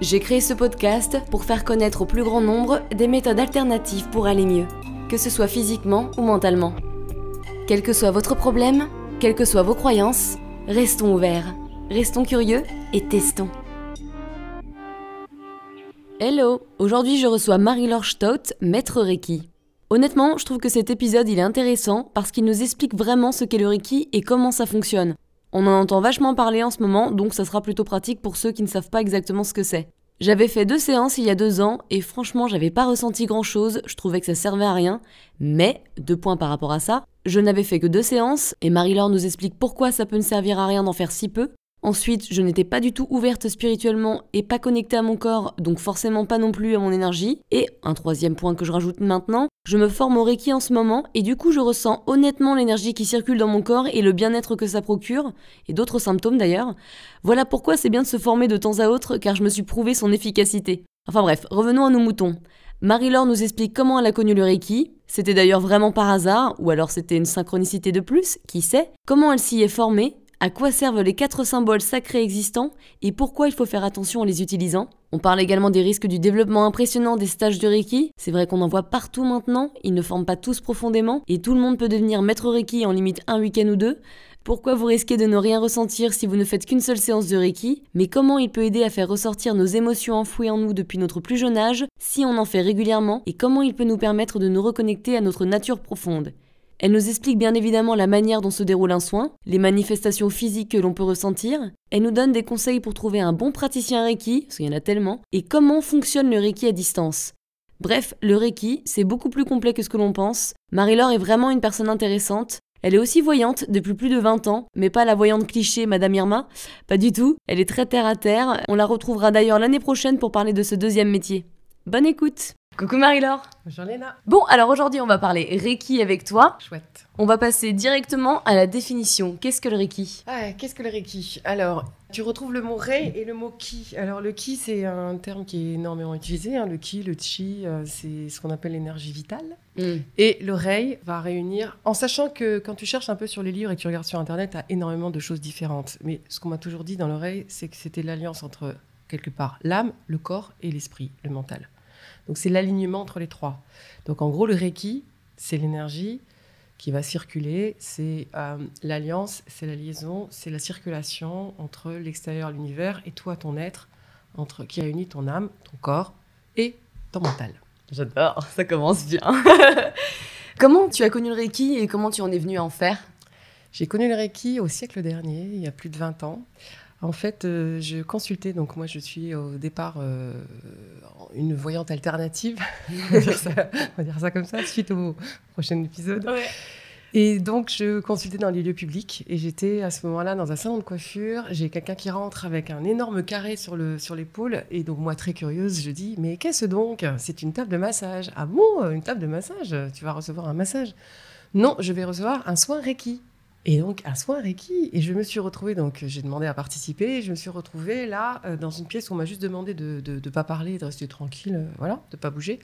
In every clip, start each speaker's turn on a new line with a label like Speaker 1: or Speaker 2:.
Speaker 1: J'ai créé ce podcast pour faire connaître au plus grand nombre des méthodes alternatives pour aller mieux, que ce soit physiquement ou mentalement. Quel que soit votre problème, quelles que soient vos croyances, restons ouverts, restons curieux et testons. Hello, aujourd'hui je reçois Marie-Laure Stout, maître Reiki. Honnêtement, je trouve que cet épisode est intéressant parce qu'il nous explique vraiment ce qu'est le Reiki et comment ça fonctionne. On en entend vachement parler en ce moment, donc ça sera plutôt pratique pour ceux qui ne savent pas exactement ce que c'est. J'avais fait deux séances il y a deux ans et franchement j'avais pas ressenti grand chose, je trouvais que ça servait à rien, mais, deux points par rapport à ça, je n'avais fait que deux séances et Marie-Laure nous explique pourquoi ça peut ne servir à rien d'en faire si peu, Ensuite, je n'étais pas du tout ouverte spirituellement et pas connectée à mon corps, donc forcément pas non plus à mon énergie. Et un troisième point que je rajoute maintenant, je me forme au Reiki en ce moment et du coup je ressens honnêtement l'énergie qui circule dans mon corps et le bien-être que ça procure, et d'autres symptômes d'ailleurs. Voilà pourquoi c'est bien de se former de temps à autre car je me suis prouvé son efficacité. Enfin bref, revenons à nos moutons. Marie-Laure nous explique comment elle a connu le Reiki. C'était d'ailleurs vraiment par hasard, ou alors c'était une synchronicité de plus, qui sait? Comment elle s'y est formée, à quoi servent les quatre symboles sacrés existants et pourquoi il faut faire attention en les utilisant? On parle également des risques du développement impressionnant des stages de Reiki. C'est vrai qu'on en voit partout maintenant, ils ne forment pas tous profondément et tout le monde peut devenir maître Reiki en limite un week-end ou deux. Pourquoi vous risquez de ne rien ressentir si vous ne faites qu'une seule séance de Reiki? Mais comment il peut aider à faire ressortir nos émotions enfouies en nous depuis notre plus jeune âge si on en fait régulièrement? Et comment il peut nous permettre de nous reconnecter à notre nature profonde? Elle nous explique bien évidemment la manière dont se déroule un soin, les manifestations physiques que l'on peut ressentir. Elle nous donne des conseils pour trouver un bon praticien Reiki, parce qu'il y en a tellement, et comment fonctionne le Reiki à distance. Bref, le Reiki, c'est beaucoup plus complet que ce que l'on pense. Marie-Laure est vraiment une personne intéressante. Elle est aussi voyante depuis plus de 20 ans, mais pas la voyante cliché Madame Irma, pas du tout. Elle est très terre à terre. On la retrouvera d'ailleurs l'année prochaine pour parler de ce deuxième métier. Bonne écoute Coucou Marie-Laure
Speaker 2: Bonjour Léna
Speaker 1: Bon, alors aujourd'hui on va parler Reiki avec toi.
Speaker 2: Chouette.
Speaker 1: On va passer directement à la définition. Qu'est-ce que le Reiki?
Speaker 2: Ah, Qu'est-ce que le Reiki? Alors, tu retrouves le mot Rei et le mot Ki. Alors le Ki c'est un terme qui est énormément utilisé. Hein. Le Ki, le Chi, euh, c'est ce qu'on appelle l'énergie vitale. Mm. Et le Rei va réunir, en sachant que quand tu cherches un peu sur les livres et que tu regardes sur Internet, tu as énormément de choses différentes. Mais ce qu'on m'a toujours dit dans le Rei, c'est que c'était l'alliance entre quelque part l'âme, le corps et l'esprit, le mental. Donc c'est l'alignement entre les trois. Donc en gros, le Reiki, c'est l'énergie qui va circuler, c'est euh, l'alliance, c'est la liaison, c'est la circulation entre l'extérieur, l'univers et toi, ton être, entre, qui réunit ton âme, ton corps et ton mental.
Speaker 1: J'adore, ça commence bien. comment tu as connu le Reiki et comment tu en es venu à en faire?
Speaker 2: J'ai connu le Reiki au siècle dernier, il y a plus de 20 ans. En fait, euh, je consultais, donc moi je suis au départ euh, une voyante alternative, on, va dire ça, comme ça, suite au prochain épisode. Et donc je consultais dans les lieux publics et j'étais à ce moment-là dans un salon de coiffure. J'ai quelqu'un qui rentre avec un énorme carré sur l'épaule sur et donc moi très curieuse, je dis mais qu'est-ce donc? C'est une table de massage. Ah bon, une table de massage? Tu vas recevoir un massage? Non, je vais recevoir un soin Reiki. Et donc, un soin Reiki. Et je me suis retrouvée, donc j'ai demandé à participer. Et je me suis retrouvée là, euh, dans une pièce où on m'a juste demandé de ne pas parler, de rester tranquille, euh, voilà, de ne pas bouger.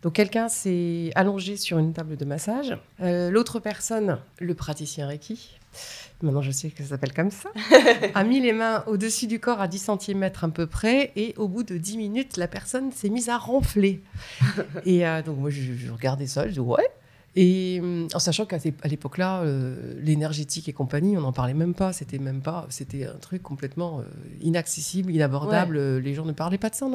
Speaker 2: Donc, quelqu'un s'est allongé sur une table de massage. Euh, l'autre personne, le praticien Reiki, maintenant je sais que ça s'appelle comme ça, a mis les mains au-dessus du corps à 10 cm à peu près. Et au bout de 10 minutes, la personne s'est mise à ronfler. et donc, moi, je, je regardais ça, je dis ouais. Et hum, en sachant qu'à l'époque-là, euh, l'énergétique et compagnie, on n'en parlait même pas. C'était même pas, c'était un truc complètement euh, inaccessible, inabordable. Euh, les gens ne parlaient pas de ça.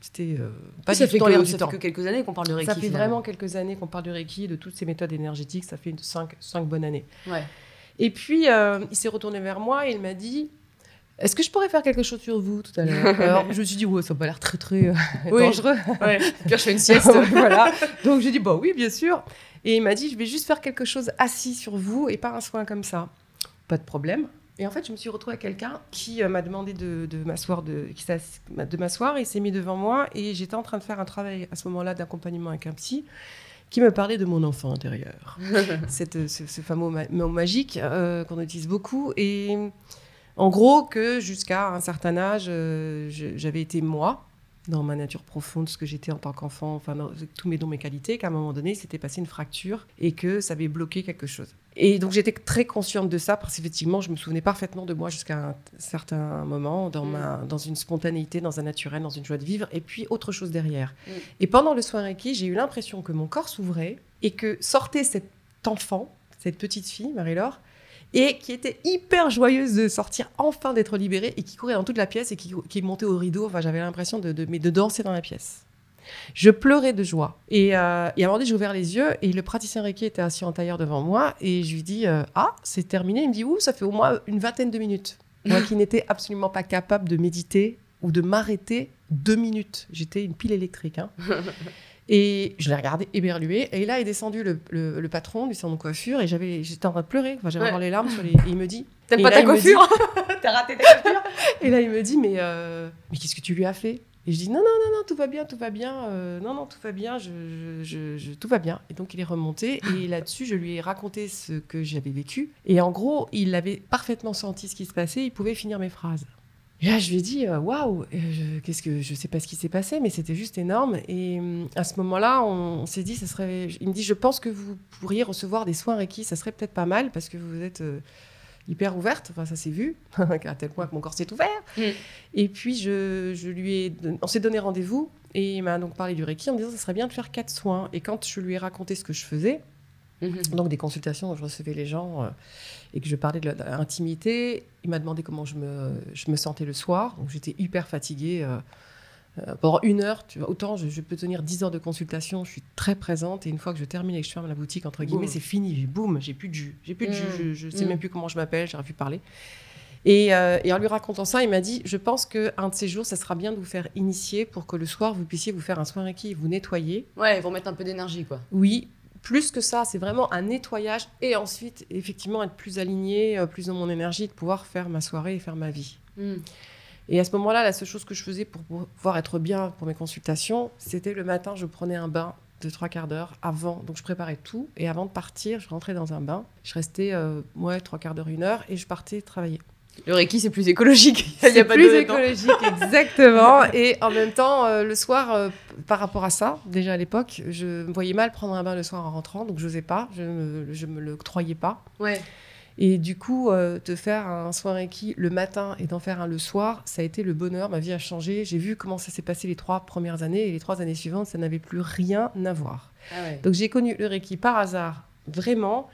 Speaker 2: c'était
Speaker 1: pas ça fait que, ça fait que quelques années qu'on parle de Reiki.
Speaker 2: Ça fait vraiment quelques années qu'on parle de Reiki, de toutes ces méthodes énergétiques. Ça fait cinq, cinq bonnes années.
Speaker 1: Ouais.
Speaker 2: Et puis, il s'est retourné vers moi et il m'a dit est-ce que je pourrais faire quelque chose sur vous tout à l'heure? Alors, je me suis dit, ouais, ça n'a pas l'air très, très dangereux.
Speaker 1: Ouais. Puis je fais une sieste.
Speaker 2: voilà. Donc, j'ai dit, bah oui, bien sûr. Et il m'a dit, je vais juste faire quelque chose assis sur vous et pas un soin comme ça. Pas de problème. Et en fait, je me suis retrouvée avec quelqu'un qui euh, m'a demandé de, de m'asseoir, de, qui s'ass- de m'asseoir. Il s'est mis devant moi et j'étais en train de faire un travail à ce moment-là d'accompagnement avec un psy qui me parlait de mon enfant intérieur. Cette- ce, ce fameux mot magique euh, qu'on utilise beaucoup. Et en gros, que jusqu'à un certain âge, euh, j'avais été moi, dans ma nature profonde, ce que j'étais en tant qu'enfant, enfin, dans tous mes dons, mes qualités, qu'à un moment donné, il s'était passé une fracture et que ça avait bloqué quelque chose. Et donc, j'étais très consciente de ça parce qu'effectivement, je me souvenais parfaitement de moi jusqu'à un certain moment, dans,
Speaker 1: Mm.
Speaker 2: ma, dans une spontanéité, dans un naturel, dans une joie de vivre, et puis autre chose derrière.
Speaker 1: Mm.
Speaker 2: Et pendant le soin Reiki, j'ai eu l'impression que mon corps s'ouvrait et que sortait cet enfant, cette petite fille, Marie-Laure, et qui était hyper joyeuse de sortir, enfin d'être libérée, et qui courait dans toute la pièce et qui, qui montait au rideau. Enfin, j'avais l'impression de, de, mais de danser dans la pièce. Je pleurais de joie. Et, euh, et à un moment donné, j'ai ouvert les yeux et le praticien Reiki était assis en tailleur devant moi. Et je lui dis euh, Ah, c'est terminé. Il me dit Ouh, ça fait au moins une vingtaine de minutes. Moi qui n'étais absolument pas capable de méditer ou de m'arrêter deux minutes. J'étais une pile électrique. hein. Et je l'ai regardé éberlué. Et là est descendu le, le- le patron du salon de coiffure et j'avais, j'étais en train de pleurer. Enfin, j'avais
Speaker 1: Ouais.
Speaker 2: les larmes sur les. Et il me dit.
Speaker 1: T'aimes pas
Speaker 2: là,
Speaker 1: ta coiffure
Speaker 2: T'as raté ta coiffure Et là, il me dit Mais, euh, mais qu'est-ce que tu lui as fait? Et je dis Non, non, non, non, tout va bien, tout va bien. euh, non, non, tout va bien, je, je- je- je- tout va bien. Et donc, il est remonté. Et là-dessus, je lui ai raconté ce que j'avais vécu. Et en gros, il avait parfaitement senti ce qui se passait. Il pouvait finir mes phrases. Et là, je lui ai dit, euh, waouh, euh, je- qu'est-ce que je sais pas ce qui s'est passé, mais c'était juste énorme. Et hum, à ce moment-là, on, on s'est dit, ça serait. Il me dit, je pense que vous pourriez recevoir des soins Reiki, ça serait peut-être pas mal parce que vous êtes euh, hyper ouverte. Enfin, ça s'est vu, à tel point que mon corps s'est ouvert.
Speaker 1: Mm.
Speaker 2: Et puis, je, je lui ai, don- on s'est donné rendez-vous et il m'a donc parlé du Reiki en me disant, ça serait bien de faire quatre soins. Et quand je lui ai raconté ce que je faisais,
Speaker 1: Mhm.
Speaker 2: donc des consultations où je recevais les gens euh, et que je parlais de l'intimité. Il m'a demandé comment je me, je me sentais le soir. Donc j'étais hyper fatiguée. euh, euh, pendant une heure, tu vois, autant je, je peux tenir 10 heures de consultation, je suis très présente. Et une fois que je termine et que je ferme la boutique, entre guillemets, c'est fini. Boum, j'ai plus de jus. J'ai plus de jus,
Speaker 1: Mm.
Speaker 2: je, je sais
Speaker 1: Mm.
Speaker 2: même plus comment je m'appelle, j'aurais pu parler. Et, euh, et en lui racontant ça, il m'a dit Je pense qu'un de ces jours, ça sera bien de vous faire initier pour que le soir, vous puissiez vous faire un soin Reiki vous nettoyer.
Speaker 1: Ouais, ils vont mettre un peu d'énergie, quoi.
Speaker 2: Oui, plus que ça, c'est vraiment un nettoyage et ensuite, effectivement, être plus aligné, euh, plus dans mon énergie, de pouvoir faire ma soirée et faire ma vie.
Speaker 1: Mm.
Speaker 2: Et à ce moment-là, la seule chose que je faisais pour pouvoir être bien pour mes consultations, c'était le matin, je prenais un bain de trois quarts d'heure avant. Donc je préparais tout et avant de partir, je rentrais dans un bain. Je restais, euh, ouais, trois quarts d'heure, une heure et je partais travailler.
Speaker 1: Le Reiki, c'est plus écologique. Il y a
Speaker 2: C'est
Speaker 1: pas
Speaker 2: plus écologique, exactement. Et en même temps, euh, le soir, euh, par rapport à ça, déjà à l'époque, je me voyais mal prendre un bain le soir en rentrant, donc je n'osais pas, je me, je me le croyais pas.
Speaker 1: Ouais.
Speaker 2: Et du coup, euh, de faire un soin Reiki le matin et d'en faire un le soir, ça a été le bonheur. Ma vie a changé. J'ai vu comment ça s'est passé les trois premières années et les trois années suivantes, ça n'avait plus rien à voir.
Speaker 1: Ah ouais.
Speaker 2: Donc j'ai connu le Reiki par hasard, vraiment.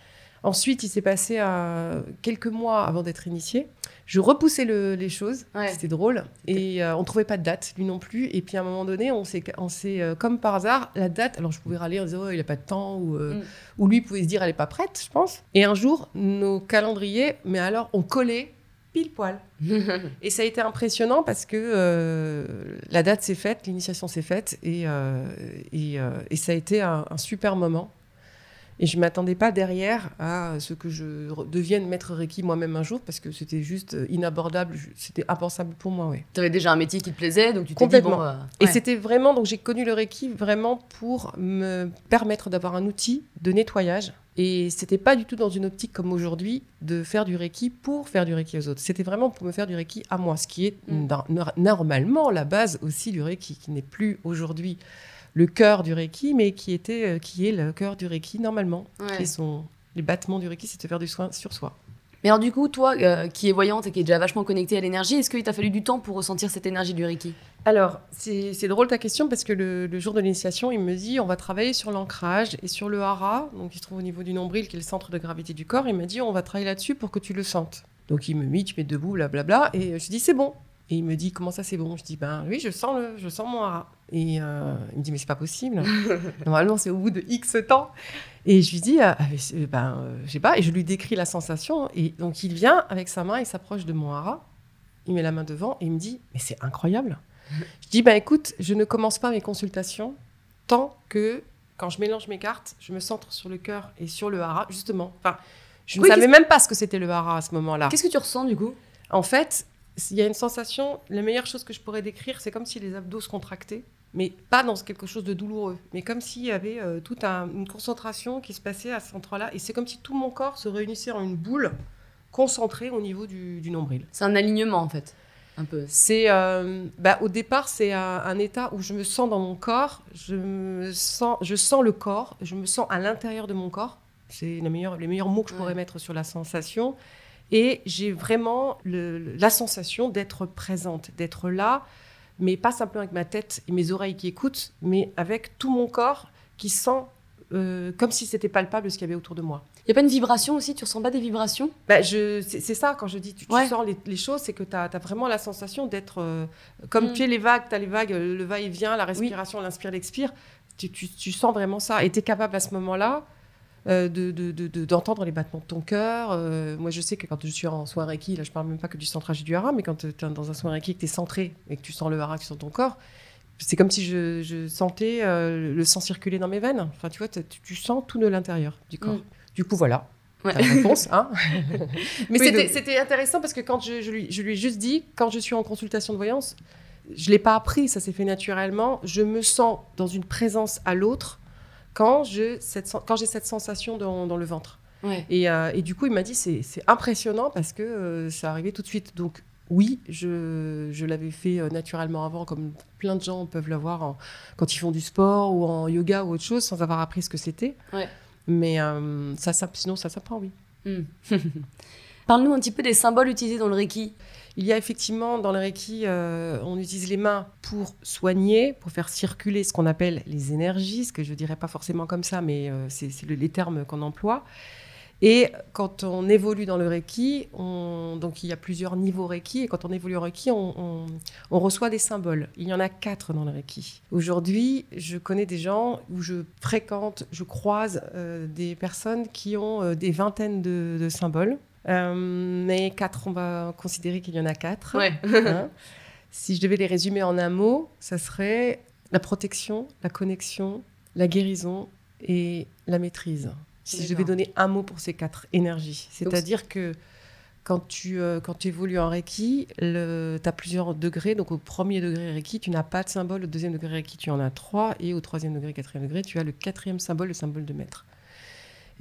Speaker 2: Ensuite, il s'est passé euh, quelques mois avant d'être initié. Je repoussais le- les choses,
Speaker 1: Ouais.
Speaker 2: c'était drôle. Et euh, on trouvait pas de date, lui non plus. Et puis à un moment donné, on s'est, on s'est euh, comme par hasard, la date. Alors je pouvais râler en disant oh, il a pas de temps, ou, euh,
Speaker 1: Mm.
Speaker 2: ou lui pouvait se dire elle est pas prête, je pense. Et un jour, nos calendriers, mais alors on collait pile poil. Et ça a été impressionnant parce que euh, la date s'est faite, l'initiation s'est faite et, euh, et, euh, et ça a été un, un super moment. Et je ne m'attendais pas derrière à ce que je devienne maître Reiki moi-même un jour parce que c'était juste euh, inabordable, c'était impensable pour moi. Ouais.
Speaker 1: T'avais déjà un métier qui te plaisait, donc tu t'es dit, bon... euh,
Speaker 2: Et c'était vraiment, donc j'ai connu le Reiki vraiment pour me permettre d'avoir un outil de nettoyage. Et c'était pas du tout dans une optique comme aujourd'hui de faire du Reiki pour faire du Reiki aux autres. C'était vraiment pour me faire du Reiki à moi, ce qui est
Speaker 1: Mm.
Speaker 2: nor- nor- normalement la base aussi du Reiki, qui n'est plus aujourd'hui le cœur du Reiki, mais qui était, euh, qui est le cœur du Reiki normalement,
Speaker 1: Ouais.
Speaker 2: qui sont les battements du Reiki, c'est de faire du soin sur soi.
Speaker 1: Mais alors du coup, toi, euh, qui es voyante et qui est déjà vachement connectée à l'énergie, est-ce qu'il t'a fallu du temps pour ressentir cette énergie du Reiki?
Speaker 2: Alors, c'est drôle ta question parce que le, le jour de l'initiation, il me dit on va travailler sur l'ancrage et sur le hara, donc il se trouve au niveau du nombril qui est le centre de gravité du corps. Il m'a dit on va travailler là-dessus pour que tu le sentes. Donc il me dit tu mets debout, blablabla, et je dis c'est bon. Et il me dit comment ça c'est bon? Je dis ben oui, je sens, le, je sens mon hara. Et euh, il me dit mais c'est pas possible. Normalement c'est au bout de X temps. Et je lui dis ah, mais c'est- ben euh, je sais pas. Et je lui décris la sensation. Et donc il vient avec sa main, il s'approche de mon hara. Il met la main devant et il me dit mais c'est incroyable. Je dis, bah écoute, je ne commence pas mes consultations tant que, quand je mélange mes cartes, je me centre sur le cœur et sur le hara, justement. Enfin, Je
Speaker 1: Oui,
Speaker 2: ne savais même pas ce que c'était le hara à ce moment-là.
Speaker 1: Qu'est-ce que tu ressens du coup?
Speaker 2: En fait, il y a une sensation, la meilleure chose que je pourrais décrire, c'est comme si les abdos se contractaient, mais pas dans quelque chose de douloureux, mais comme s'il y avait euh, toute un- une concentration qui se passait à cet endroit-là. Et c'est comme si tout mon corps se réunissait en une boule concentrée au niveau du, du nombril.
Speaker 1: C'est un alignement en fait. Un peu.
Speaker 2: C'est, euh, bah, au départ, c'est un, un état où je me sens dans mon corps, je, me sens, je sens le corps, je me sens à l'intérieur de mon corps. C'est la meilleure, les meilleurs mots que je pourrais
Speaker 1: Ouais.
Speaker 2: mettre sur la sensation. Et j'ai vraiment le- la sensation d'être présente, d'être là, mais pas simplement avec ma tête et mes oreilles qui écoutent, mais avec tout mon corps qui sent euh, comme si c'était palpable ce qu'il y avait autour de moi.
Speaker 1: Y a pas une vibration aussi? Tu ressens pas des vibrations?
Speaker 2: Bah, je, c'est, c'est ça, quand je dis tu, tu
Speaker 1: Ouais.
Speaker 2: sens les, les choses, c'est que tu as, vraiment la sensation d'être. euh, comme
Speaker 1: Mm.
Speaker 2: tu es les vagues, tu as les vagues, euh, le va-et-vient, la respiration, l'inspire, l'expire. Tu, tu- tu sens vraiment ça. Et tu es capable à ce moment-là euh, de, de- de- de- d'entendre les battements de ton cœur. Euh, moi, je sais que quand je suis en soin Reiki, là, je parle même pas que du centrage du hara, mais quand tu es dans un soin Reiki et que tu es centré et que tu sens le hara sur ton corps, c'est comme si je, je sentais euh, le sang circuler dans mes veines. Enfin, tu vois, tu, tu sens tout de l'intérieur du corps.
Speaker 1: Mm.
Speaker 2: Du coup, voilà.
Speaker 1: Ouais.
Speaker 2: Ta réponse, hein Mais
Speaker 1: Oui,
Speaker 2: c'était, intéressant parce que quand je, je lui, je lui ai juste dit, quand je suis en consultation de voyance, je l'ai pas appris, ça s'est fait naturellement. Je me sens dans une présence à l'autre quand, je, cette, quand j'ai cette sensation dans, dans le ventre.
Speaker 1: Ouais.
Speaker 2: Et, euh, et du coup, il m'a dit, c'est, c'est impressionnant parce que euh, ça arrivait tout de suite. Donc, oui, je, je l'avais fait euh, naturellement avant, comme plein de gens peuvent l'avoir quand ils font du sport ou en yoga ou autre chose, sans avoir appris ce que c'était.
Speaker 1: Ouais.
Speaker 2: Mais euh, ça, ça, sinon, ça s'apprend, oui.
Speaker 1: Hmm. Parle-nous un petit peu des symboles utilisés dans le Reiki.
Speaker 2: Il y a effectivement dans le Reiki, euh, on utilise les mains pour soigner, pour faire circuler ce qu'on appelle les énergies, ce que je dirais pas forcément comme ça, mais euh, c'est c'est le- les termes qu'on emploie. Et quand on évolue dans le Reiki, on- donc il y a plusieurs niveaux Reiki, et quand on évolue en Reiki, on, reçoit des symboles. Il y en a quatre dans le Reiki. Aujourd'hui, je connais des gens où je fréquente, je croise euh, des personnes qui ont des vingtaines de symboles. Euh, mais quatre, on va considérer qu'il y en a quatre.
Speaker 1: Ouais.
Speaker 2: Hein. si je devais les résumer en un mot, ça serait la protection, la connexion, la guérison et la maîtrise. Si je devais donner un mot pour ces quatre énergies, c'est-à-dire que quand tu, euh, quand tu évolues en Reiki, tu as plusieurs degrés. Donc au premier degré Reiki, tu n'as pas de symbole. Au deuxième degré Reiki, tu en as trois. Et au troisième degré, quatrième degré, tu as le quatrième symbole, le symbole de maître.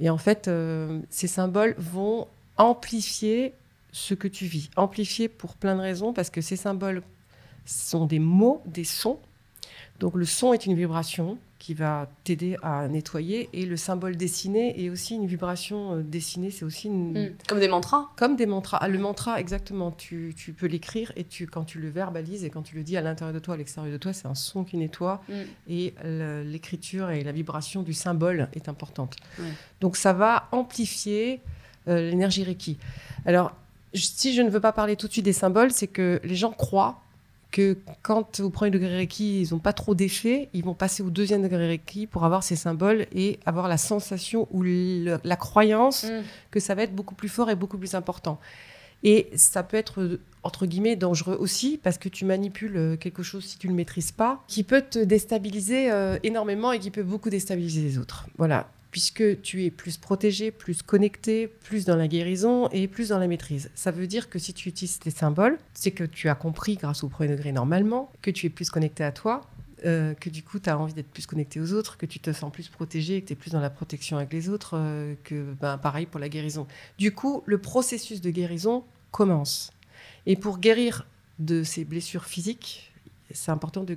Speaker 2: Et en fait, euh, ces symboles vont amplifier ce que tu vis. Amplifier pour plein de raisons, parce que ces symboles sont des mots, des sons. Donc le son est une vibration qui va t'aider à nettoyer, et le symbole dessiné est aussi une vibration euh, dessinée, c'est aussi une,
Speaker 1: Hmm. Comme des mantras.
Speaker 2: comme des mantras. Ah, le mantra, exactement, tu, tu peux l'écrire et tu, quand tu le verbalises et quand tu le dis à l'intérieur de toi, à l'extérieur de toi, c'est un son qui nettoie
Speaker 1: Hmm.
Speaker 2: et l'écriture et la vibration du symbole est importante.
Speaker 1: Ouais.
Speaker 2: Donc ça va amplifier l'énergie Reiki. Alors, si je ne veux pas parler tout de suite des symboles, c'est que les gens croient que quand au premier degré Reiki, ils n'ont pas trop d'effet, ils vont passer au deuxième degré Reiki pour avoir ces symboles et avoir la sensation ou le- la croyance
Speaker 1: Hmm.
Speaker 2: que ça va être beaucoup plus fort et beaucoup plus important. Et ça peut être, entre guillemets, dangereux aussi, parce que tu manipules euh, quelque chose, si tu ne le maîtrises pas, qui peut te déstabiliser euh, énormément et qui peut beaucoup déstabiliser les autres. Voilà. Puisque tu es plus protégé, plus connecté, plus dans la guérison et plus dans la maîtrise. Ça veut dire que si tu utilises tes symboles, c'est que tu as compris grâce au premier degré normalement, que tu es plus connecté à toi, euh, que du coup, tu as envie d'être plus connecté aux autres, que tu te sens plus protégé, que tu es plus dans la protection avec les autres, euh, que ben, pareil pour la guérison. Du coup, le processus de guérison commence. Et pour guérir de ces blessures physiques, c'est important de,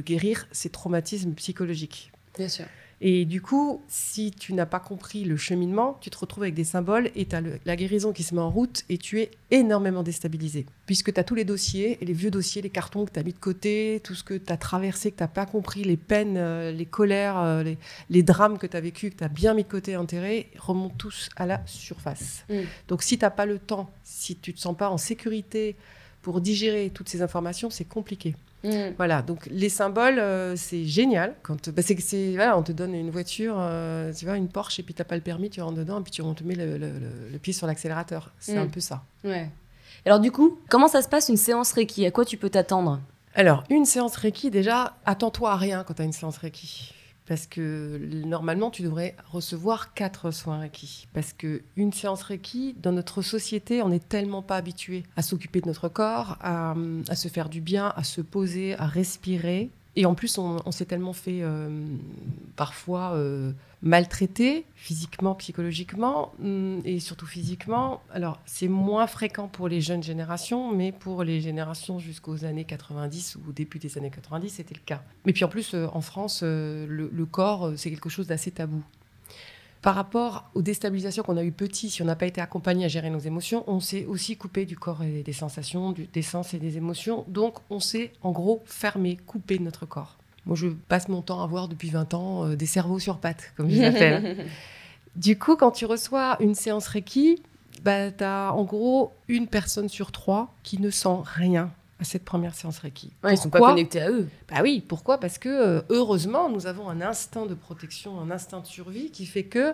Speaker 2: guérir ces traumatismes psychologiques.
Speaker 1: Bien sûr.
Speaker 2: Et du coup, si tu n'as pas compris le cheminement, tu te retrouves avec des symboles et tu as la guérison qui se met en route et tu es énormément déstabilisé. Puisque tu as tous les dossiers, et les vieux dossiers, les cartons que tu as mis de côté, tout ce que tu as traversé, que tu n'as pas compris, les peines, euh, les colères, euh, les, les drames que tu as vécu, que tu as bien mis de côté, enterrés, remontent tous à la surface.
Speaker 1: Mm.
Speaker 2: Donc si tu n'as pas le temps, si tu ne te sens pas en sécurité pour digérer toutes ces informations, c'est compliqué.
Speaker 1: Hmm.
Speaker 2: Voilà, donc les symboles, euh, c'est génial. Quand bah, c'est, c'est- voilà, on te donne une voiture, euh, tu vois, une Porsche, et puis t'as pas le permis, tu rentres dedans, et puis tu, on te met le, le- le- le pied sur l'accélérateur. C'est
Speaker 1: Mm.
Speaker 2: un peu ça.
Speaker 1: Ouais. Alors du coup, comment ça se passe une séance Reiki? À quoi tu peux t'attendre?
Speaker 2: Alors, une séance Reiki, déjà, attends-toi à rien quand tu as une séance Reiki. Parce que normalement, tu devrais recevoir quatre soins Reiki. Parce que une séance Reiki, dans notre société, on n'est tellement pas habitué à s'occuper de notre corps, à, à, se faire du bien, à se poser, à respirer. Et en plus, on, s'est tellement fait euh, parfois euh, maltraiter physiquement, psychologiquement hum, et surtout physiquement. Alors, c'est moins fréquent pour les jeunes générations, mais pour les générations jusqu'aux années 90 ou au début des années 90, c'était le cas. Mais puis en plus, euh, en France, le, corps, c'est quelque chose d'assez tabou. Par rapport aux déstabilisations qu'on a eues petits, si on n'a pas été accompagné à gérer nos émotions, on s'est aussi coupé du corps et des sensations, des sens et des émotions. Donc, on s'est en gros fermé, coupé de notre corps. Moi, je passe mon temps à voir depuis 20 ans euh, des cerveaux sur pattes, comme je l'appelle. du coup, quand tu reçois une séance Reiki, bah, tu as en gros une personne sur trois qui ne sent rien à cette première séance Reiki.
Speaker 1: Ouais, ils sont pas connectés à eux.
Speaker 2: Bah oui, pourquoi? Parce que euh, heureusement, nous avons un instinct de protection, un instinct de survie qui fait que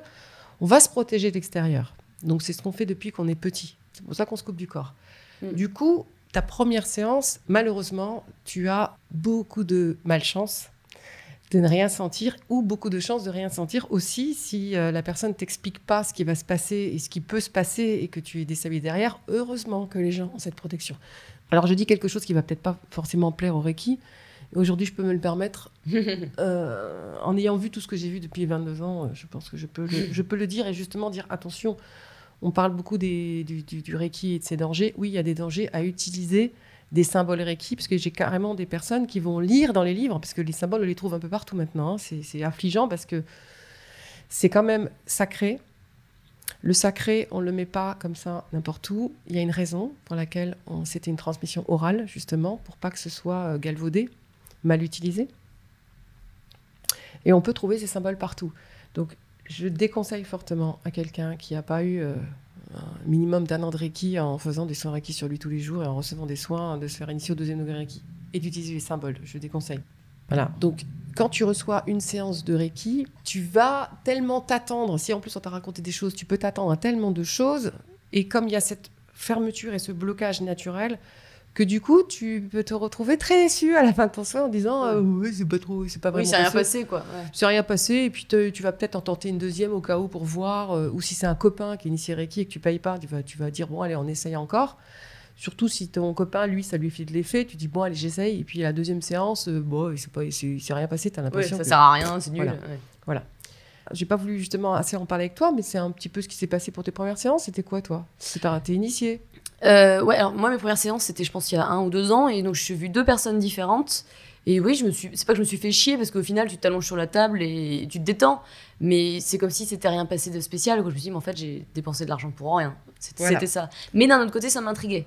Speaker 2: on va se protéger de l'extérieur. Donc c'est ce qu'on fait depuis qu'on est petit. C'est pour ça qu'on se coupe du corps. Mm. Du coup, ta première séance, malheureusement, tu as beaucoup de malchance de ne rien sentir ou beaucoup de chance de rien sentir aussi si euh, la personne t'explique pas ce qui va se passer et ce qui peut se passer et que tu es déstabilisé derrière. Heureusement que les gens ont cette protection. Alors je dis quelque chose qui va peut-être pas forcément plaire au Reiki. Aujourd'hui, je peux me le permettre. Euh, en ayant vu tout ce que j'ai vu depuis 22 ans, je pense que je peux, le, je peux le dire et justement dire attention. On parle beaucoup des, du, du, Reiki et de ses dangers. Oui, il y a des dangers à utiliser des symboles Reiki, parce que j'ai carrément des personnes qui vont lire dans les livres, parce que les symboles, on les trouve un peu partout maintenant. Hein. C'est affligeant parce que c'est quand même sacré. Le sacré, on ne le met pas comme ça n'importe où. Il y a une raison pour laquelle c'était une transmission orale, justement, pour pas que ce soit euh, galvaudé, mal utilisé. Et on peut trouver ces symboles partout. Donc, je déconseille fortement à quelqu'un qui n'a pas eu euh, un minimum d'un an de Reiki en faisant des soins Reiki sur lui tous les jours et en recevant des soins de se faire initier au deuxième degré Reiki. Et d'utiliser les symboles, je déconseille. Voilà. Donc, quand tu reçois une séance de Reiki, tu vas tellement t'attendre. Si en plus on t'a raconté des choses, tu peux t'attendre à tellement de choses. Et comme il y a cette fermeture et ce blocage naturel, que du coup, tu peux te retrouver très déçu à la fin de ton soin en disant euh, oui, c'est pas trop, c'est pas vraiment.
Speaker 1: Oui, c'est rien passé quoi.
Speaker 2: C'est rien passé et puis tu vas peut-être en tenter une deuxième au cas où pour voir euh, ou si c'est un copain qui est initié Reiki et que tu payes pas, tu vas, tu vas dire bon allez on essaye encore. Surtout si ton copain, lui, ça lui fait de l'effet, tu dis bon, allez, j'essaye. Et puis la deuxième séance, euh, bon, il s'est rien passé, tu as l'impression.
Speaker 1: ça sert à rien, c'est nul.
Speaker 2: Voilà. voilà. J'ai pas voulu justement assez en parler avec toi, mais c'est un petit peu ce qui s'est passé pour tes premières séances. C'était quoi, toi? T'es initié?
Speaker 1: Euh, Ouais, alors moi, mes premières séances, c'était, je pense, il y a un ou deux ans. Et donc, je suis vu deux personnes différentes. Et oui, je me suis, c'est pas que je me suis fait chier parce qu'au final, tu t'allonges sur la table et tu te détends. Mais c'est comme si c'était rien passé de spécial. Où je me suis dit, mais en fait, j'ai dépensé de l'argent pour rien. C'était ça. Mais d'un autre côté, ça m'intriguait.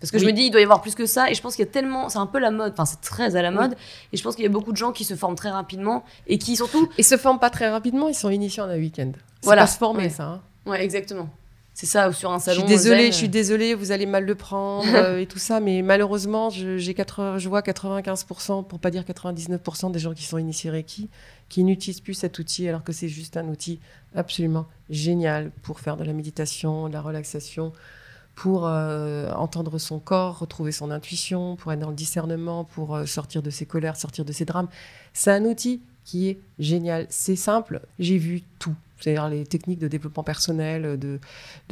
Speaker 1: Parce que je me dis, il doit y avoir plus que ça. Et je pense qu'il y a tellement. C'est un peu la mode. Enfin, c'est très à la mode. Et je pense qu'il y a beaucoup de gens qui se forment très rapidement. Et qui surtout.
Speaker 2: Ils se forment pas très rapidement, ils sont initiés en un week-end. Voilà. Pas se former, ça. Hein.
Speaker 1: Ouais, exactement. C'est ça, ou sur un salon.
Speaker 2: Je suis désolée, je suis désolée, vous allez mal le prendre euh, et tout ça, mais malheureusement, je, j'ai je vois 95%, pour pas dire 99% des gens qui sont initiés Reiki, qui n'utilisent plus cet outil, alors que c'est juste un outil absolument génial pour faire de la méditation, de la relaxation, pour euh, entendre son corps, retrouver son intuition, pour être dans le discernement, pour euh, sortir de ses colères, sortir de ses drames. C'est un outil qui est génial. C'est simple, j'ai vu tout. C'est-à-dire les techniques de développement personnel, de,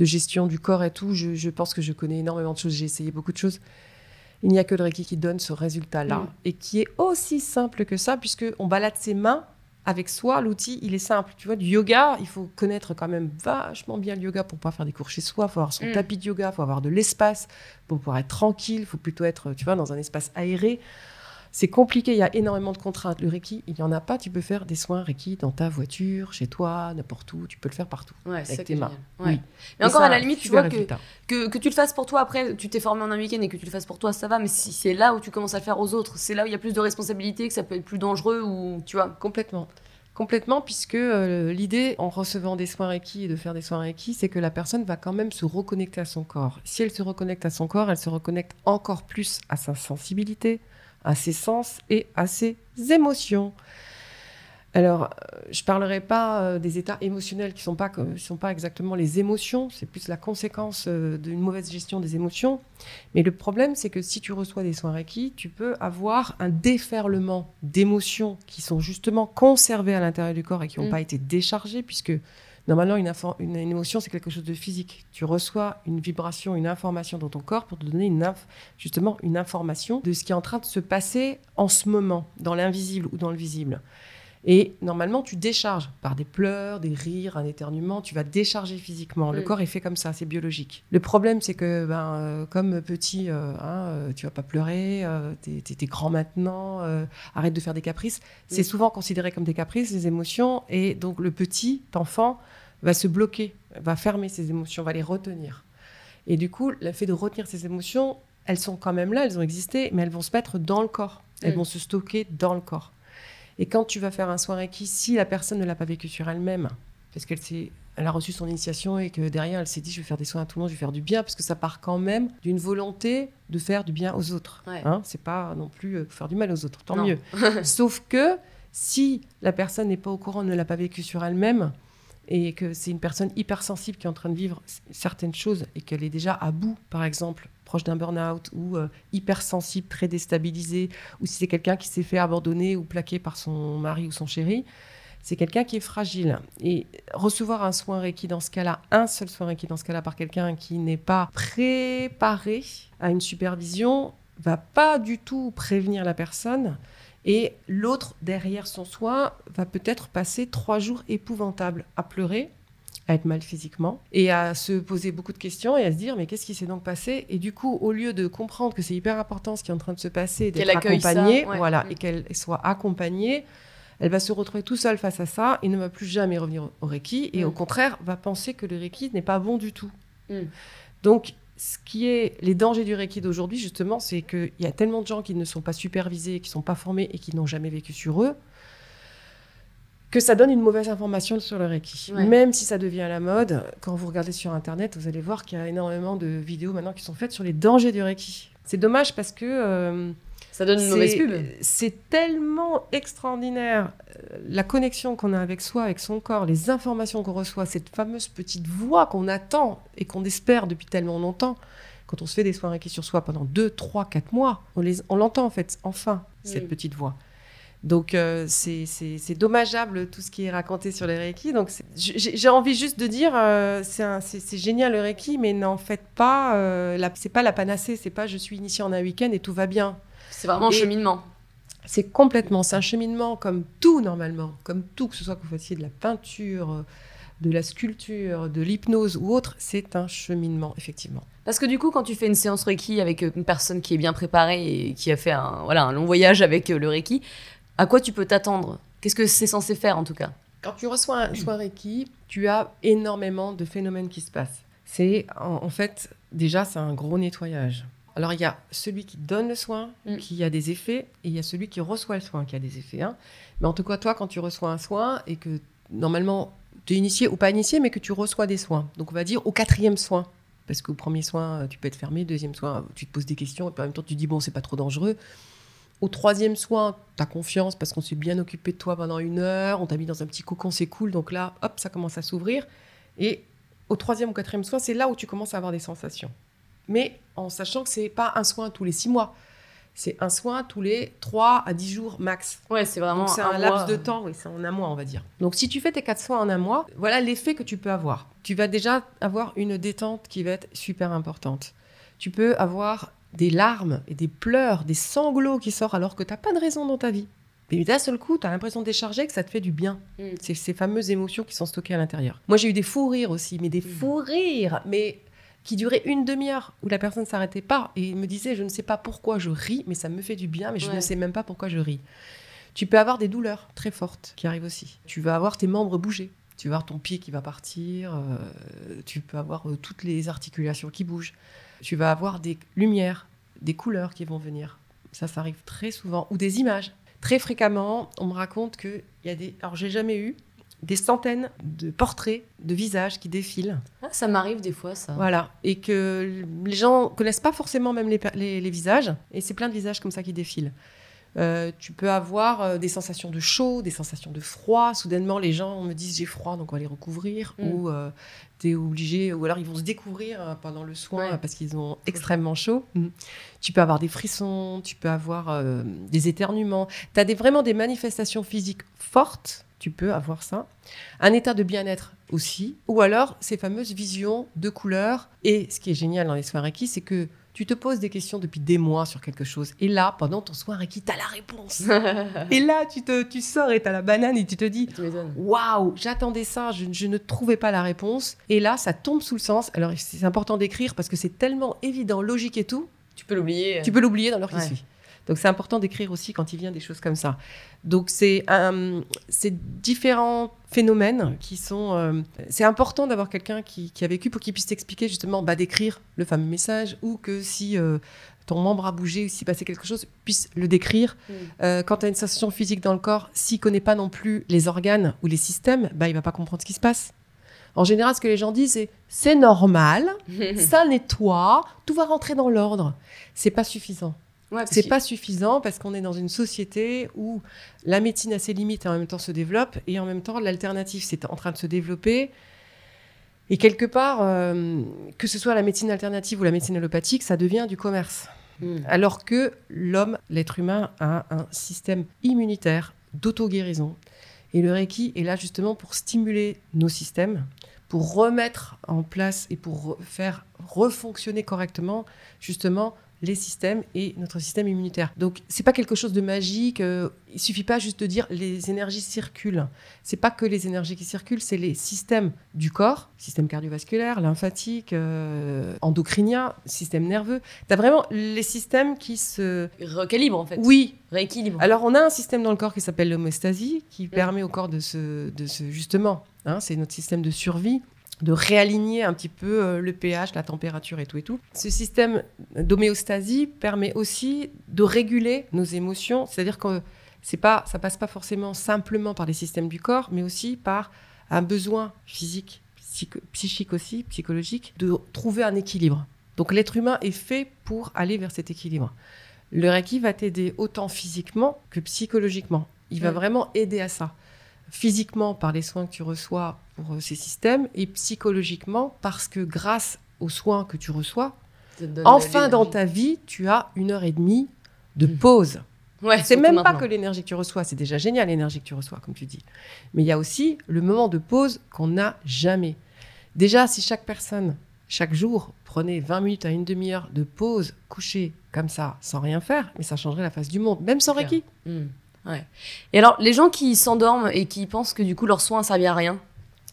Speaker 2: gestion du corps et tout. Je, pense que je connais énormément de choses, j'ai essayé beaucoup de choses. Il n'y a que le Reiki qui donne ce résultat-là mm. et qui est aussi simple que ça, puisqu'on balade ses mains avec soi, l'outil, il est simple. Tu vois, du yoga, il faut connaître quand même vachement bien le yoga pour pouvoir faire des cours chez soi. Il faut avoir son mm. tapis de yoga, il faut avoir de l'espace pour pouvoir être tranquille. Il faut plutôt être, tu vois, dans un espace aéré. C'est compliqué, il y a énormément de contraintes. Le Reiki, il n'y en a pas. Tu peux faire des soins Reiki dans ta voiture, chez toi, n'importe où. Tu peux le faire partout. avec tes mains.
Speaker 1: Oui. Mais encore, à la limite, tu vois que, que, que, tu le fasses pour toi. Après, tu t'es formé en un week-end et que tu le fasses pour toi, ça va. Mais si c'est là où tu commences à le faire aux autres, c'est là où il y a plus de responsabilité, que ça peut être plus dangereux ou tu vois.
Speaker 2: Complètement. Complètement, puisque euh, l'idée en recevant des soins Reiki et de faire des soins Reiki, c'est que la personne va quand même se reconnecter à son corps. Si elle se reconnecte à son corps, elle se reconnecte encore plus à sa sensibilité, à ses sens et à ses émotions. Alors, euh, je parlerai pas euh, des états émotionnels qui sont pas sont pas exactement les émotions, c'est plus la conséquence euh, d'une mauvaise gestion des émotions. Mais le problème, c'est que si tu reçois des soins Reiki, tu peux avoir un déferlement d'émotions qui sont justement conservées à l'intérieur du corps et qui n'ont
Speaker 1: Mm.
Speaker 2: pas été déchargées, puisque normalement, une, infor- une- une émotion, c'est quelque chose de physique. Tu reçois une vibration, une information dans ton corps pour te donner une justement une information de ce qui est en train de se passer en ce moment, dans l'invisible ou dans le visible. Et normalement, tu décharges par des pleurs, des rires, un éternuement, tu vas décharger physiquement. Le
Speaker 1: Mm.
Speaker 2: corps est fait comme ça, c'est biologique. Le problème, c'est que, ben, euh, comme petit, euh, hein, euh, tu vas pas pleurer, euh, t'es, t'es grand maintenant, euh, arrête de faire des caprices. C'est
Speaker 1: Mm.
Speaker 2: souvent considéré comme des caprices, des émotions, et donc le petit enfant va se bloquer, va fermer ses émotions, va les retenir. Et du coup, le fait de retenir ses émotions, elles sont quand même là, elles ont existé, mais elles vont se mettre dans le corps. Elles
Speaker 1: Mm.
Speaker 2: vont se stocker dans le corps. Et quand tu vas faire un soin Reiki, si la personne ne l'a pas vécu sur elle-même, parce qu'elle s'est- elle a reçu son initiation et que derrière elle s'est dit je vais faire des soins à tout le monde, je vais faire du bien, parce que ça part quand même d'une volonté de faire du bien aux autres.
Speaker 1: Ouais.
Speaker 2: Hein, c'est pas non plus euh, faire du mal aux autres, tant
Speaker 1: Non.
Speaker 2: mieux. Sauf que si la personne n'est pas au courant, ne l'a pas vécu sur elle-même, et que c'est une personne hypersensible qui est en train de vivre certaines choses et qu'elle est déjà à bout, par exemple, proche d'un burn-out ou euh, hypersensible, très déstabilisée, ou si c'est quelqu'un qui s'est fait abandonner ou plaquer par son mari ou son chéri, c'est quelqu'un qui est fragile. Et recevoir un soin Reiki dans ce cas-là, un seul soin Reiki dans ce cas-là par quelqu'un qui n'est pas préparé à une supervision, va pas du tout prévenir la personne. Et l'autre, derrière son soin, va peut-être passer trois jours épouvantables à pleurer, à être mal physiquement, et à se poser beaucoup de questions et à se dire mais qu'est-ce qui s'est donc passé? Et du coup, au lieu de comprendre que c'est hyper important ce qui est en train de se passer, d'être
Speaker 1: ça,
Speaker 2: accompagnée,
Speaker 1: ouais.
Speaker 2: voilà, et qu'elle soit accompagnée, elle va se retrouver tout seule face à ça et ne va plus jamais revenir au Reiki, et
Speaker 1: Mm.
Speaker 2: au contraire, va penser que le Reiki n'est pas bon du tout.
Speaker 1: Mm.
Speaker 2: Donc, ce qui est les dangers du Reiki d'aujourd'hui, justement, c'est qu'il y a tellement de gens qui ne sont pas supervisés, qui ne sont pas formés et qui n'ont jamais vécu sur eux, que ça donne une mauvaise information sur le Reiki.
Speaker 1: Ouais.
Speaker 2: Même si ça devient à la mode, quand vous regardez sur Internet, vous allez voir qu'il y a énormément de vidéos maintenant qui sont faites sur les dangers du Reiki. C'est dommage parce que euh,
Speaker 1: Ça donne une
Speaker 2: c'est-
Speaker 1: mauvaise pub.
Speaker 2: C'est tellement extraordinaire euh, la connexion qu'on a avec soi, avec son corps, les informations qu'on reçoit, cette fameuse petite voix qu'on attend et qu'on espère depuis tellement longtemps. Quand on se fait des soins Reiki sur soi pendant 2, 3, 4 mois, on l'entend en fait, enfin, cette petite voix. Donc euh, c'est- dommageable tout ce qui est raconté sur les Reiki. Donc j'ai envie juste de dire, euh, c'est génial le Reiki, mais n'en faites pas, euh, c'est pas la panacée, c'est pas je suis initié en un week-end et tout va bien.
Speaker 1: C'est vraiment un cheminement.
Speaker 2: C'est complètement, c'est un cheminement comme tout normalement, comme tout, que ce soit que vous fassiez de la peinture, euh, de la sculpture, de l'hypnose ou autre, c'est un cheminement, effectivement.
Speaker 1: Parce que du coup, quand tu fais une séance Reiki avec euh, une personne qui est bien préparée et qui a fait un, voilà, un long voyage avec euh, le Reiki, à quoi tu peux t'attendre? Qu'est-ce que c'est censé faire en tout cas?
Speaker 2: Quand tu reçois un soin Reiki, tu as énormément de phénomènes qui se passent. C'est en, en fait, déjà, c'est un gros nettoyage. Alors, il y a celui qui donne le soin,
Speaker 1: Mm.
Speaker 2: qui a des effets, et il y a celui qui reçoit le soin, qui a des effets. hein. Mais en tout cas, toi, quand tu reçois un soin, et que normalement, tu es initié ou pas initié, mais que tu reçois des soins. Donc, on va dire au quatrième soin. Parce qu'au premier soin, euh, tu peux être fermé. Deuxième soin, tu te poses des questions. Et puis en même temps, tu dis, bon, c'est pas trop dangereux. Au troisième soin, tu as confiance parce qu'on s'est bien occupé de toi pendant une heure. On t'a mis dans un petit cocon, c'est cool. Donc là, hop, ça commence à s'ouvrir. Et au troisième ou quatrième soin, c'est là où tu commences à avoir des sensations. Mais en sachant que c'est pas un soin tous les six mois. C'est un soin tous les 3 à 10 jours max.
Speaker 1: Ouais, c'est vraiment
Speaker 2: c'est un, laps de temps, oui, c'est en un mois, on va dire. Donc si tu fais tes quatre soins en un mois, voilà l'effet que tu peux avoir. Tu vas déjà avoir une détente qui va être super importante. Tu peux avoir des larmes et des pleurs, des sanglots qui sortent alors que tu n'as pas de raison dans ta vie. Mais d'un seul coup, tu as l'impression de décharger que ça te fait du bien.
Speaker 1: Mm.
Speaker 2: C'est ces fameuses émotions qui sont stockées à l'intérieur. Moi, j'ai eu des fous rires aussi, mais des
Speaker 1: Mm.
Speaker 2: fous rires, mais qui duraient une demi-heure, où la personne s'arrêtait pas et me disait, je ne sais pas pourquoi je ris, mais ça me fait du bien, mais je
Speaker 1: Ouais.
Speaker 2: ne sais même pas pourquoi je ris. Tu peux avoir des douleurs très fortes qui arrivent aussi. Tu vas avoir tes membres bouger. Tu vas avoir ton pied qui va partir. euh, tu peux avoir euh, toutes les articulations qui bougent. Tu vas avoir des lumières, des couleurs qui vont venir. Ça, ça arrive très souvent. Ou des images. Très fréquemment, on me raconte qu'il y a des... Alors, j'ai jamais eu des centaines de portraits de visages qui défilent.
Speaker 1: Ah, ça m'arrive des fois, ça.
Speaker 2: Voilà. Et que les gens connaissent pas forcément même les, les- les visages. Et c'est plein de visages comme ça qui défilent. Euh, tu peux avoir euh, des sensations de chaud, des sensations de froid. Soudainement, les gens me disent j'ai froid, donc on va les recouvrir.
Speaker 1: Mm.
Speaker 2: Ou euh, tu es obligé, ou alors ils vont se découvrir euh, pendant le soin
Speaker 1: Ouais.
Speaker 2: parce qu'ils ont extrêmement chaud. Mm. Tu peux avoir des frissons, tu peux avoir euh, des éternuements. Tu as des, vraiment des manifestations physiques fortes. Tu peux avoir ça. Un état de bien-être aussi. Ou alors ces fameuses visions de couleurs. Et ce qui est génial dans les soins Reiki, c'est que tu te poses des questions depuis des mois sur quelque chose. Et là, pendant ton soin Reiki, tu as la réponse. et là, tu, te, tu sors et tu as la banane et tu te dis. Waouh, j'attendais ça, je, je ne trouvais pas la réponse. Et là, ça tombe sous le sens. Alors, c'est important d'écrire parce que c'est tellement évident, logique et tout,
Speaker 1: Tu peux l'oublier.
Speaker 2: tu peux l'oublier dans l'heure qui suit. Donc, c'est important d'écrire aussi quand il vient des choses comme ça. Donc, c'est c'est différents phénomènes qui sont. euh, c'est important d'avoir quelqu'un qui, qui a vécu pour qu'il puisse t'expliquer justement, bah, d'écrire le fameux message ou que si. euh, ton membre a bougé ou s'il passait quelque chose, puisse le décrire.
Speaker 1: Mm.
Speaker 2: Euh, quand tu as une sensation physique dans le corps, s'il connaît pas non plus les organes ou les systèmes, bah, il va pas comprendre ce qui se passe. En général, ce que les gens disent, c'est c'est normal, ça nettoie, tout va rentrer dans l'ordre. C'est pas suffisant.
Speaker 1: Ouais,
Speaker 2: C'est
Speaker 1: que-
Speaker 2: pas suffisant parce qu'on est dans une société où la médecine a ses limites et en même temps se développe et en même temps l'alternative c'est en train de se développer. Et quelque part, euh, que ce soit la médecine alternative ou la médecine allopathique, ça devient du commerce.
Speaker 1: Mm.
Speaker 2: Alors que l'homme, l'être humain, a un système immunitaire d'auto-guérison. Et le Reiki est là justement pour stimuler nos systèmes, pour remettre en place et pour re- faire refonctionner correctement justement les systèmes et notre système immunitaire. Donc c'est pas quelque chose de magique. euh, il suffit pas juste de dire les énergies circulent. C'est pas que les énergies qui circulent, c'est les systèmes du corps, système cardiovasculaire, lymphatique, euh, endocrinien, système nerveux. Tu as vraiment les systèmes qui se
Speaker 1: Recalibre en fait.
Speaker 2: oui,
Speaker 1: Rééquilibre.
Speaker 2: alors, on a un système dans le corps qui s'appelle l'homéostasie, qui permet au corps de se, de se justement, hein, c'est notre système de survie, de réaligner un petit peu euh, le pH, la température et tout et tout. Ce système d'homéostasie permet aussi de réguler nos émotions, c'est-à-dire que c'est pas, ça passe pas forcément simplement par les systèmes du corps, mais aussi par un besoin physique, psychique aussi, psychologique, de trouver un équilibre. Donc l'être humain est fait pour aller vers cet équilibre. Le Reiki va t'aider autant physiquement que psychologiquement. Il va
Speaker 1: Mm.
Speaker 2: vraiment aider à ça. Physiquement par les soins que tu reçois pour euh, ces systèmes et psychologiquement parce que grâce aux soins que tu reçois, enfin dans ta vie, tu as une heure et demie de
Speaker 1: Mm.
Speaker 2: pause.
Speaker 1: Ouais,
Speaker 2: C'est même pas que l'énergie que tu reçois, c'est déjà génial l'énergie que tu reçois, comme tu dis. Mais il y a aussi le moment de pause qu'on n'a jamais. Déjà, si chaque personne, chaque jour, prenait 20 minutes à une demi-heure de pause, couchée comme ça, sans rien faire, mais ça changerait la face du monde, même sans. Reiki.
Speaker 1: Mm. Ouais. Et alors, les gens qui s'endorment et qui pensent que du coup leur soin servi à rien.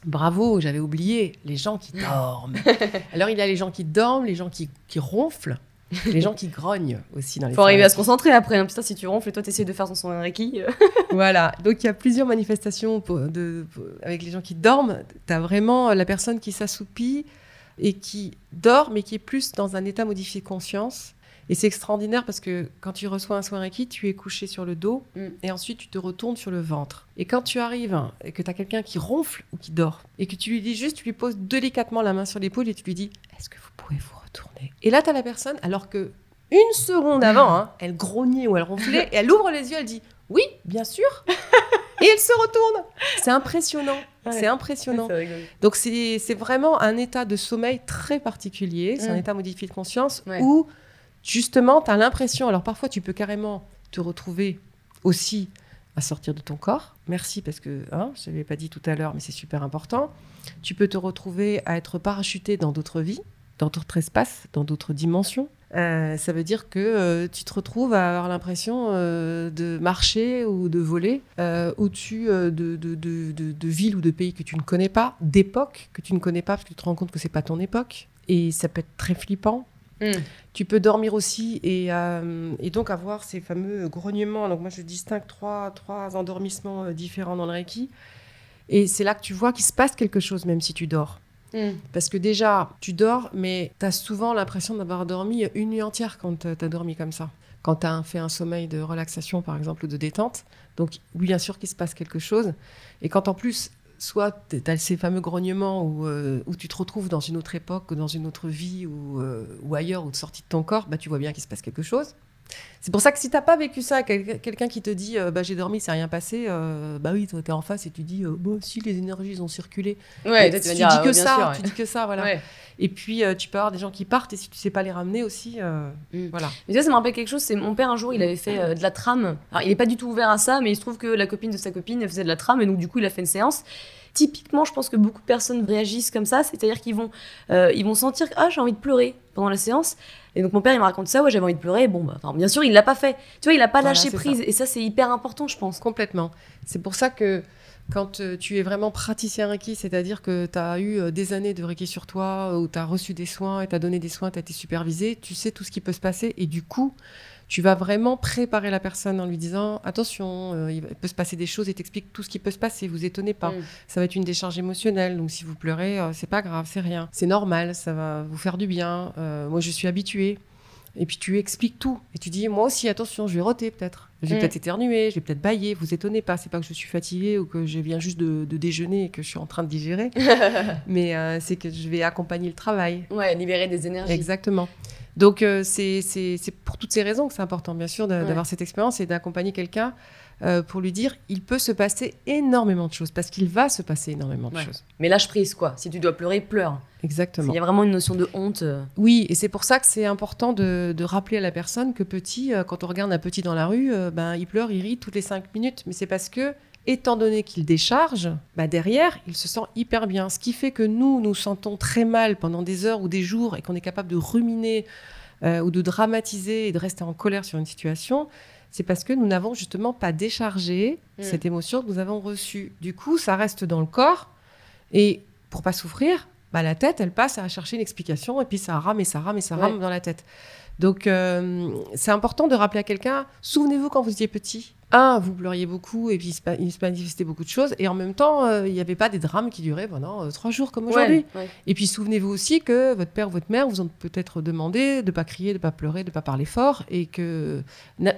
Speaker 2: Bravo, j'avais oublié les gens qui dorment. Alors il y a les gens qui dorment, les gens qui, qui ronflent, les gens qui grognent aussi dans les
Speaker 1: Faut arriver à se concentrer après. hein. Putain, si tu ronfles toi t'essayes de faire son soin Reiki. euh.
Speaker 2: Voilà, donc il y a plusieurs manifestations pour- de, pour- avec les gens qui dorment. Tu as vraiment la personne qui s'assoupit et qui dort, mais qui est plus dans un état modifié de conscience. Et c'est extraordinaire parce que quand tu reçois un soin Reiki, tu es couché sur le dos
Speaker 1: Mm.
Speaker 2: et ensuite tu te retournes sur le ventre. Et quand tu arrives et que tu as quelqu'un qui ronfle ou qui dort et que tu lui dis juste, tu lui poses délicatement la main sur l'épaule et tu lui dis Est-ce que vous pouvez vous retourner? Et là, tu as la personne, alors que une seconde avant, hein, elle grognait ou elle ronflait et elle ouvre les yeux, elle dit Oui, bien sûr Et elle se retourne C'est impressionnant.
Speaker 1: Ouais.
Speaker 2: C'est impressionnant. Donc c'est vraiment un état de sommeil très particulier, c'est un
Speaker 1: Mm.
Speaker 2: état modifié de conscience
Speaker 1: Ouais.
Speaker 2: où justement tu as l'impression, alors parfois tu peux carrément te retrouver aussi à sortir de ton corps, merci parce que hein, je ne l'avais pas dit tout à l'heure mais c'est super important, tu peux te retrouver à être parachuté dans d'autres vies, dans d'autres espaces, dans d'autres dimensions. Euh, ça veut dire que euh, tu te retrouves à avoir l'impression euh, de marcher ou de voler au-dessus de, de, de, de- de villes ou de pays que tu ne connais pas, d'époques que tu ne connais pas parce que tu te rends compte que c'est pas ton époque. Et ça peut être très flippant.
Speaker 1: Mm.
Speaker 2: Tu peux dormir aussi et, euh, et donc avoir ces fameux grognements. Donc moi, je distingue trois, trois endormissements euh, différents dans le Reiki. Et c'est là que tu vois qu'il se passe quelque chose même si tu dors.
Speaker 1: Mm.
Speaker 2: Parce que déjà, tu dors, mais tu as souvent l'impression d'avoir dormi une nuit entière quand tu as dormi comme ça. Quand tu as fait un sommeil de relaxation, par exemple, ou de détente. Donc, oui, bien sûr qu'il se passe quelque chose. Et quand en plus, soit tu as ces fameux grognements où, euh, où tu te retrouves dans une autre époque, dans une autre vie, ou, euh, ou ailleurs, ou de sortie de ton corps, bah, tu vois bien qu'il se passe quelque chose. C'est pour ça que si t'as pas vécu ça, quel- quelqu'un qui te dit euh, bah j'ai dormi, c'est rien passé, euh, bah oui, toi t'es en face et tu dis euh, bon si les énergies ont circulé.
Speaker 1: Ouais, toi,
Speaker 2: tu dis
Speaker 1: dire,
Speaker 2: que ça,
Speaker 1: sûr, ouais.
Speaker 2: tu dis que ça, voilà.
Speaker 1: Ouais.
Speaker 2: Et puis tu peux avoir des gens qui partent et si tu sais pas les ramener aussi,
Speaker 1: Mm.
Speaker 2: voilà.
Speaker 1: Mais vois, ça me rappelle quelque chose. C'est mon père un jour, il avait fait de la trame. Alors, il est pas du tout ouvert à ça, mais il se trouve que la copine de sa copine elle faisait de la trame, et donc du coup, il a fait une séance. Typiquement, je pense que beaucoup de personnes réagissent comme ça, c'est-à-dire qu'ils vont, euh, ils vont sentir ah j'ai envie de pleurer pendant la séance. Et donc mon père il me raconte ça, ouais j'avais envie de pleurer. Bon bah, bien sûr il l'a pas fait. Tu vois, il a pas
Speaker 2: Voilà,
Speaker 1: lâché prise, et ça c'est hyper important, je pense.
Speaker 2: Complètement. C'est pour ça que quand euh, tu es vraiment praticien Reiki, c'est-à-dire que tu as eu euh, des années de Reiki sur toi, où tu as reçu des soins et tu as donné des soins, tu as été supervisé, tu sais tout ce qui peut se passer et du coup, tu vas vraiment préparer la personne en lui disant attention, euh, il peut se passer des choses et t'expliques tout ce qui peut se passer, vous étonnez pas.
Speaker 1: Mm.
Speaker 2: Ça va être une décharge émotionnelle, donc si vous pleurez, euh, c'est pas grave, c'est rien. C'est normal, ça va vous faire du bien. Euh, moi, je suis habituée. Et puis tu expliques tout. Et tu dis, moi aussi, attention, je vais roter peut-être. Je vais
Speaker 1: Mm.
Speaker 2: peut-être éternuer, je vais peut-être bailler. Vous étonnez pas. C'est pas que je suis fatiguée ou que je viens juste de, de déjeuner et que je suis en train de digérer. mais euh, c'est que je vais accompagner le travail.
Speaker 1: Ouais, libérer des énergies.
Speaker 2: Exactement. Donc euh, c'est pour toutes ces raisons que c'est important, bien sûr,
Speaker 1: Ouais.
Speaker 2: d'avoir cette expérience et d'accompagner quelqu'un euh, pour lui dire, il peut se passer énormément de choses parce qu'il va se passer énormément de
Speaker 1: Ouais.
Speaker 2: choses.
Speaker 1: Mais lâche prise quoi. Si tu dois pleurer, pleure.
Speaker 2: Exactement.
Speaker 1: Il y a vraiment une notion de honte. euh.
Speaker 2: Oui, et c'est pour ça que c'est important de, de rappeler à la personne que petit, quand on regarde un petit dans la rue, ben, il pleure, il rit toutes les cinq minutes. Mais c'est parce que, étant donné qu'il décharge, bah, derrière, il se sent hyper bien. Ce qui fait que nous, nous sentons très mal pendant des heures ou des jours et qu'on est capable de ruminer euh, ou de dramatiser et de rester en colère sur une situation, c'est parce que nous n'avons justement pas déchargé
Speaker 1: Mm.
Speaker 2: cette émotion que nous avons reçue. Du coup, ça reste dans le corps et pour pas souffrir, bah, la tête, elle passe à chercher une explication et puis ça rame et ça rame et ça
Speaker 1: Ouais.
Speaker 2: rame dans la tête. Donc, euh, c'est important de rappeler à quelqu'un, souvenez-vous quand vous étiez petit, un, vous pleuriez beaucoup et puis il se, pa- il se manifestait beaucoup de choses et en même temps, euh, il n'y avait pas des drames qui duraient pendant euh, trois jours comme aujourd'hui.
Speaker 1: Ouais, ouais.
Speaker 2: Et puis souvenez-vous aussi que votre père ou votre mère vous ont peut-être demandé de pas crier, de pas pleurer, de pas parler fort, et que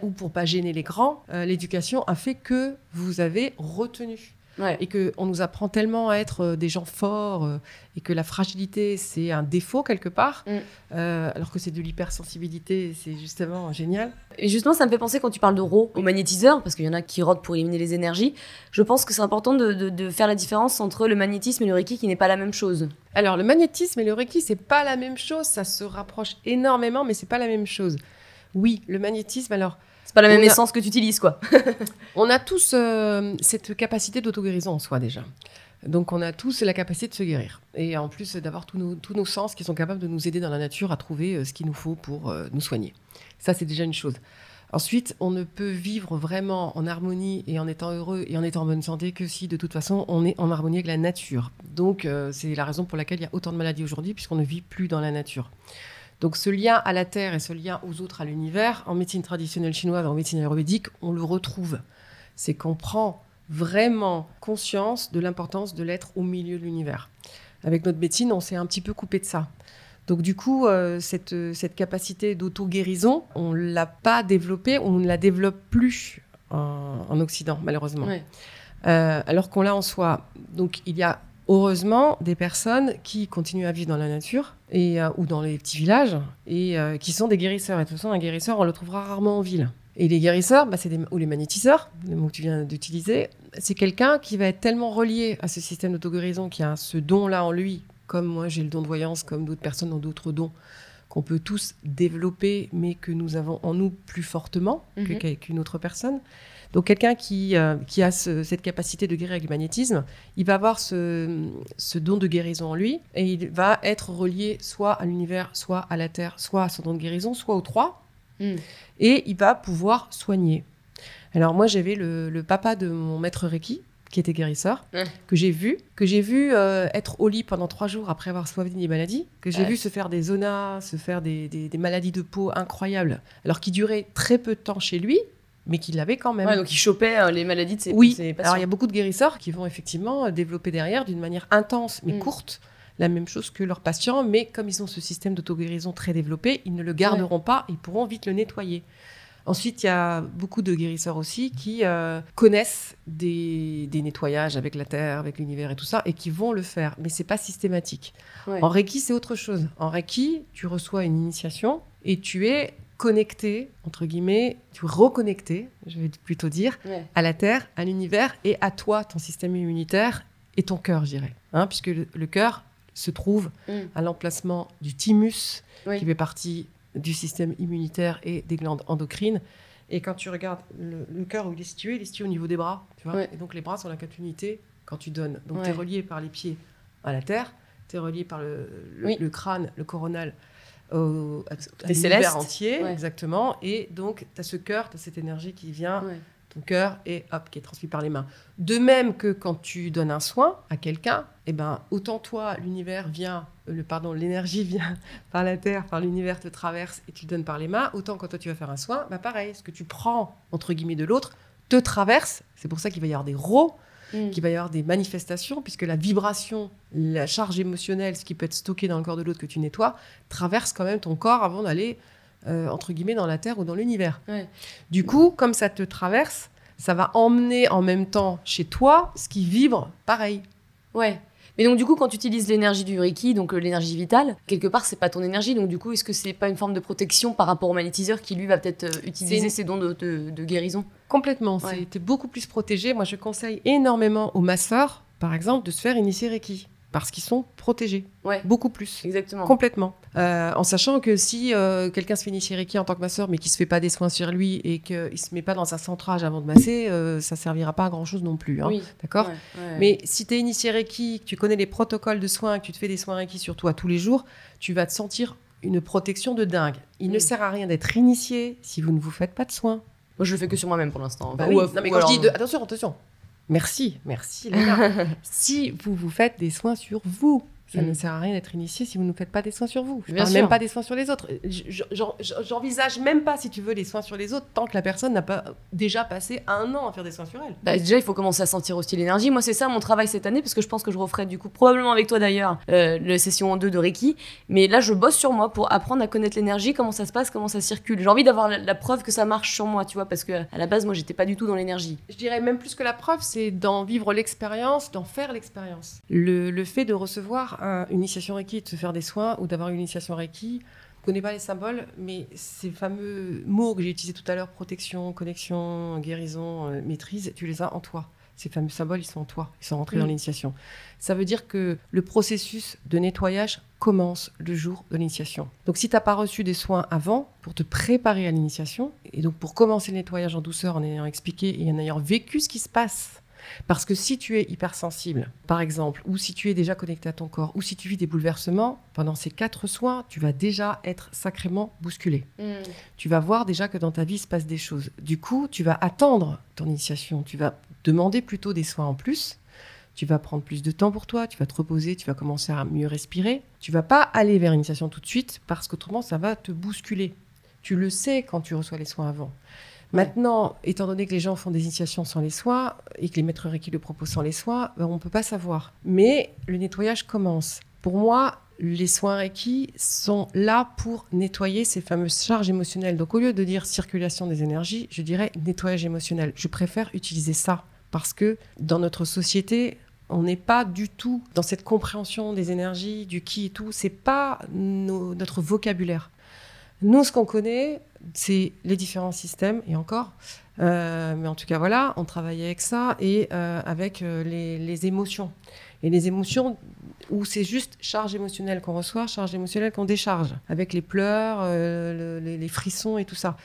Speaker 2: ou pour pas gêner les grands, euh, l'éducation a fait que vous avez retenu
Speaker 1: Ouais.
Speaker 2: et que on nous apprend tellement à être euh, des gens forts euh, et que la fragilité c'est un défaut quelque part,
Speaker 1: Mm.
Speaker 2: euh, alors que c'est de l'hypersensibilité, c'est justement génial.
Speaker 1: Et justement, ça me fait penser quand tu parles de RAW au magnétiseur, parce qu'il y en a qui rodent pour éliminer les énergies. Je pense que c'est important de, de- de faire la différence entre le magnétisme et le Reiki, qui n'est pas la même chose.
Speaker 2: Alors le magnétisme et le reiki c'est pas la même chose, ça se rapproche énormément, mais c'est pas la même chose. Oui, le magnétisme alors.
Speaker 1: C'est pas la même
Speaker 2: a-
Speaker 1: essence que tu utilises, quoi.
Speaker 2: On a tous euh, cette capacité d'auto-guérison en soi déjà. Donc on a tous la capacité de se guérir. Et en plus d'avoir tous nos, tous nos sens qui sont capables de nous aider dans la nature à trouver euh, ce qu'il nous faut pour euh, nous soigner. Ça c'est déjà une chose. Ensuite, on ne peut vivre vraiment en harmonie et en étant heureux et en étant en bonne santé que si de toute façon on est en harmonie avec la nature. Donc euh, c'est la raison pour laquelle il y a autant de maladies aujourd'hui puisqu'on ne vit plus dans la nature. Donc ce lien à la terre et ce lien aux autres, à l'univers, en médecine traditionnelle chinoise, en médecine ayurvédique, on le retrouve. C'est qu'on prend vraiment conscience de l'importance de l'être au milieu de l'univers. Avec notre médecine, on s'est un petit peu coupé de ça. Donc du coup, euh, cette, euh, cette capacité d'auto-guérison, on ne l'a pas développée, on ne la développe plus en, en Occident, malheureusement. Euh, alors qu'on l'a en soi. Donc il y a heureusement des personnes qui continuent à vivre dans la nature et, euh, ou dans les petits villages et euh, qui sont des guérisseurs. Et de toute façon, un guérisseur, on le trouvera rarement en ville. Et les guérisseurs, bah, c'est des, ou les magnétiseurs, le mot que tu viens d'utiliser, c'est quelqu'un qui va être tellement relié à ce système d'auto-guérison, qui a ce don-là en lui, comme moi j'ai le don de voyance, comme d'autres personnes ont d'autres dons, qu'on peut tous développer, mais que nous avons en nous plus fortement que-
Speaker 1: Mhm.
Speaker 2: qu'une autre personne. Donc quelqu'un qui, euh, qui a ce- cette capacité de guérir avec le magnétisme, il va avoir ce, ce don de guérison en lui et il va être relié soit à l'univers, soit à la terre, soit à son don de guérison, soit aux trois.
Speaker 1: Mm.
Speaker 2: Et il va pouvoir soigner. Alors moi j'avais le, le papa de mon maître Reiki qui était guérisseur, que j'ai vu, que j'ai vu euh, être au lit pendant trois jours après avoir soigné des maladies, que j'ai
Speaker 1: Ouais.
Speaker 2: vu se faire des zonas, se faire des, des- des maladies de peau incroyables, alors qui duraient très peu de temps chez lui, mais qu'il l'avait quand même.
Speaker 1: Ouais, donc il chopait euh, les maladies de ses,
Speaker 2: Oui,
Speaker 1: patients.
Speaker 2: alors il y a beaucoup de guérisseurs qui vont effectivement euh, développer derrière d'une manière intense mais
Speaker 1: Mm.
Speaker 2: courte la même chose que leurs patients, mais comme ils ont ce système d'auto-guérison très développé, ils ne le garderont pas, ils pourront vite le nettoyer. Ensuite, il y a beaucoup de guérisseurs aussi qui euh, connaissent des, des nettoyages avec la terre, avec l'univers et tout ça, et qui vont le faire, mais c'est pas systématique.
Speaker 1: Ouais.
Speaker 2: En Reiki, c'est autre chose. En Reiki, tu reçois une initiation et tu es connecter, entre guillemets, tu reconnecter, je vais plutôt dire, à la Terre, à l'univers et à toi, ton système immunitaire et ton cœur, je dirais. Hein, puisque le, cœur se trouve mm. à l'emplacement du thymus, qui fait partie du système immunitaire et des glandes endocrines. Et quand tu regardes le, cœur où il est situé, il est situé au niveau des bras. Tu vois Et donc les bras sont la continuité quand tu donnes. Donc tu es relié par les pieds à la terre, tu es relié par le, le, crâne, le coronal au, à, entier, exactement. Et donc tu as ce cœur, tu as cette énergie qui vient cœur et hop, qui est transmis par les mains. De même que quand tu donnes un soin à quelqu'un, eh ben, autant toi, l'univers vient, le, pardon, l'énergie vient par la terre, par l'univers te traverse et tu donnes par les mains, autant quand toi tu vas faire un soin, bah pareil, ce que tu prends, entre guillemets, de l'autre, te traverse. C'est pour ça qu'il va y avoir des rots, mm. qu'il va y avoir des manifestations, puisque la vibration, la charge émotionnelle, ce qui peut être stocké dans le corps de l'autre que tu nettoies, traverse quand même ton corps avant d'aller euh, entre guillemets, dans la Terre ou dans l'univers. Du coup, comme ça te traverse, ça va emmener en même temps chez toi ce qui vibre pareil.
Speaker 1: Ouais. Mais donc, du coup, quand tu utilises l'énergie du Reiki, donc euh, l'énergie vitale, quelque part, c'est pas ton énergie. Donc, du coup, est-ce que c'est pas une forme de protection par rapport au magnétiseur qui, lui, va peut-être euh, utiliser ses dons de, guérison?
Speaker 2: Complètement. C'était beaucoup plus protégé. Moi, je conseille énormément aux masseurs, par exemple, de se faire initier Reiki parce qu'ils sont protégés.
Speaker 1: Ouais.
Speaker 2: Beaucoup plus.
Speaker 1: Exactement.
Speaker 2: Complètement. Euh, en sachant que si euh, quelqu'un se fait initier Reiki en tant que masseur, mais qui se fait pas des soins sur lui et qu'il se met pas dans sa centrage avant de masser, euh, ça servira pas à grand chose non plus. Hein. Oui. D'accord Mais si tu es initié Reiki, que tu connais les protocoles de soins, que tu te fais des soins Reiki sur toi tous les jours, tu vas te sentir une protection de dingue. Il ne sert à rien d'être initié si vous ne vous faites pas de soins.
Speaker 1: Moi, je le fais que sur moi-même pour l'instant.
Speaker 2: Bah oui. non, mais quand je dis de... attention, attention. Merci, merci si vous vous faites des soins sur vous, ça ne mm. sert à rien d'être initié si vous ne faites pas des soins sur vous. Je ne parle même pas des soins sur les autres. J'envisage même pas, si tu veux, les soins sur les autres tant que la personne n'a pas déjà passé un an à faire des soins sur elle.
Speaker 1: Bah, déjà, il faut commencer à sentir aussi l'énergie. Moi, c'est ça mon travail cette année, parce que je pense que je referai du coup probablement avec toi d'ailleurs euh, la session en deux de Reiki. Mais là, je bosse sur moi pour apprendre à connaître l'énergie, comment ça se passe, comment ça circule. J'ai envie d'avoir la, preuve que ça marche sur moi, tu vois, parce que à la base, moi, j'étais pas du tout dans l'énergie.
Speaker 2: Je dirais même plus que la preuve, c'est d'en vivre l'expérience, d'en faire l'expérience. Le, le fait de recevoir une initiation Reiki, de se faire des soins ou d'avoir une initiation Reiki, je connais pas les symboles, mais ces fameux mots que j'ai utilisés tout à l'heure, protection, connexion, guérison, euh, maîtrise, tu les as en toi. Ces fameux symboles, ils sont en toi, ils sont rentrés dans l'initiation. Ça veut dire que le processus de nettoyage commence le jour de l'initiation. Donc si tu n'as pas reçu des soins avant, pour te préparer à l'initiation, et donc pour commencer le nettoyage en douceur en ayant expliqué et en ayant vécu ce qui se passe parce que si tu es hypersensible, par exemple, ou si tu es déjà connecté à ton corps, ou si tu vis des bouleversements, pendant ces quatre soins, tu vas déjà être sacrément bousculé. Mm. Tu vas voir déjà que dans ta vie se passe des choses. Du coup, tu vas attendre ton initiation. Tu vas demander plutôt des soins en plus. Tu vas prendre plus de temps pour toi, tu vas te reposer, tu vas commencer à mieux respirer. Tu vas pas aller vers l'initiation tout de suite parce qu'autrement ça va te bousculer. Tu le sais quand tu reçois les soins avant. Maintenant, étant donné que les gens font des initiations sans les soins et que les maîtres Reiki le proposent sans les soins, ben, on ne peut pas savoir. Mais le nettoyage commence. Pour moi, les soins Reiki sont là pour nettoyer ces fameuses charges émotionnelles. Donc au lieu de dire circulation des énergies, je dirais nettoyage émotionnel. Je préfère utiliser ça parce que dans notre société, on n'est pas du tout dans cette compréhension des énergies, du qui et tout. C'est pas notre vocabulaire. Nous, ce qu'on connaît, c'est les différents systèmes, et encore. Euh, mais en tout cas, voilà, on travaille avec ça et euh, avec euh, les, émotions. Et les émotions où c'est juste charge émotionnelle qu'on reçoit, charge émotionnelle qu'on décharge, avec les pleurs, les, frissons et tout ça.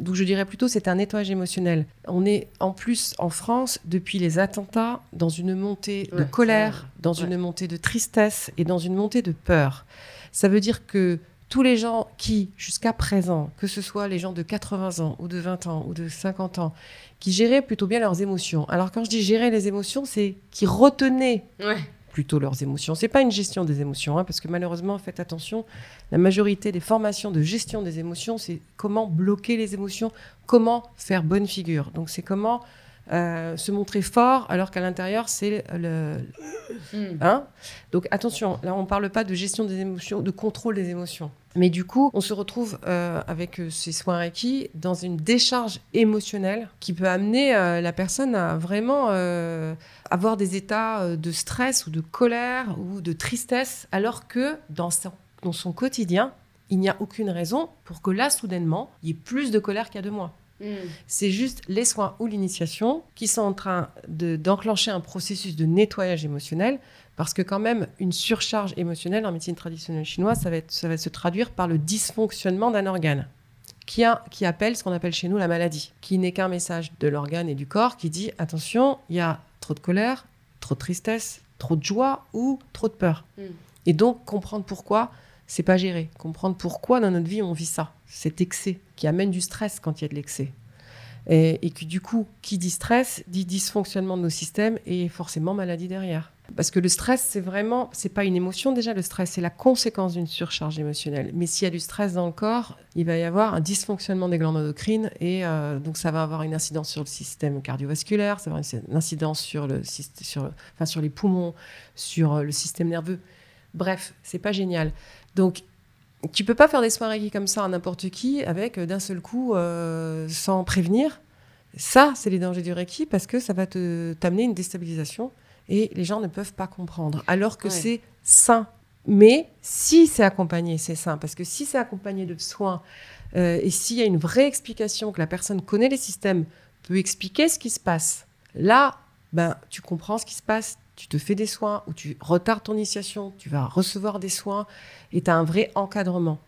Speaker 2: Donc je dirais plutôt c'est un nettoyage émotionnel. On est en plus en France depuis les attentats dans une montée de colère, dans une montée de tristesse et dans une montée de peur. Ça veut dire que tous les gens qui, jusqu'à présent, que ce soit les gens de 80 ans ou de 20 ans ou de 50 ans, qui géraient plutôt bien leurs émotions. Alors quand je dis gérer les émotions, c'est qui retenaient plutôt leurs émotions. C'est pas une gestion des émotions, hein, parce que malheureusement, faites attention, la majorité des formations de gestion des émotions, c'est comment bloquer les émotions, comment faire bonne figure. Donc c'est comment euh, se montrer fort alors qu'à l'intérieur c'est le, hmm. hein donc attention là on parle pas de gestion des émotions de contrôle des émotions mais du coup on se retrouve euh, avec euh, ces soins Reiki dans une décharge émotionnelle qui peut amener la personne à vraiment avoir des états de stress ou de colère ou de tristesse alors que dans son, dans son quotidien il n'y a aucune raison pour que là, soudainement, il y ait plus de colère qu'il y a deux mois.
Speaker 1: Hmm.
Speaker 2: C'est juste les soins ou l'initiation qui sont en train de- d'enclencher un processus de nettoyage émotionnel. Parce que quand même, une surcharge émotionnelle en médecine traditionnelle chinoise, ça va, être- ça va se traduire par le dysfonctionnement d'un organe qui, a, qui appelle ce qu'on appelle chez nous la maladie, qui n'est qu'un message de l'organe et du corps qui dit attention, il y a trop de colère, trop de tristesse, trop de joie ou trop de peur.
Speaker 1: Mm.
Speaker 2: Et donc comprendre pourquoi c'est pas géré, comprendre pourquoi dans notre vie on vit ça, cet excès qui amène du stress quand il y a de l'excès. Et, et que du coup, qui dit stress dit dysfonctionnement de nos systèmes et forcément maladie derrière. Parce que le stress, c'est vraiment, c'est pas une émotion déjà, le stress, c'est la conséquence d'une surcharge émotionnelle. Mais s'il y a du stress dans le corps, il va y avoir un dysfonctionnement des glandes endocrines et euh, donc ça va avoir une incidence sur le système cardiovasculaire, ça va avoir une incidence sur, le, sur, enfin, sur les poumons, sur euh, le système nerveux. Bref, c'est pas génial. Donc, tu peux pas faire des soins Reiki comme ça à n'importe qui avec euh, d'un seul coup, euh, sans prévenir. Ça, c'est les dangers du Reiki parce que ça va te t'amener une déstabilisation et les gens ne peuvent pas comprendre. Alors que
Speaker 1: Ouais.
Speaker 2: c'est sain. Mais si c'est accompagné, c'est sain. Parce que si c'est accompagné de soins euh, et s'il y a une vraie explication, que la personne connaît les systèmes, peut expliquer ce qui se passe, là, ben, tu comprends ce qui se passe, tu te fais des soins ou tu retardes ton initiation, tu vas recevoir des soins et tu as un vrai encadrement.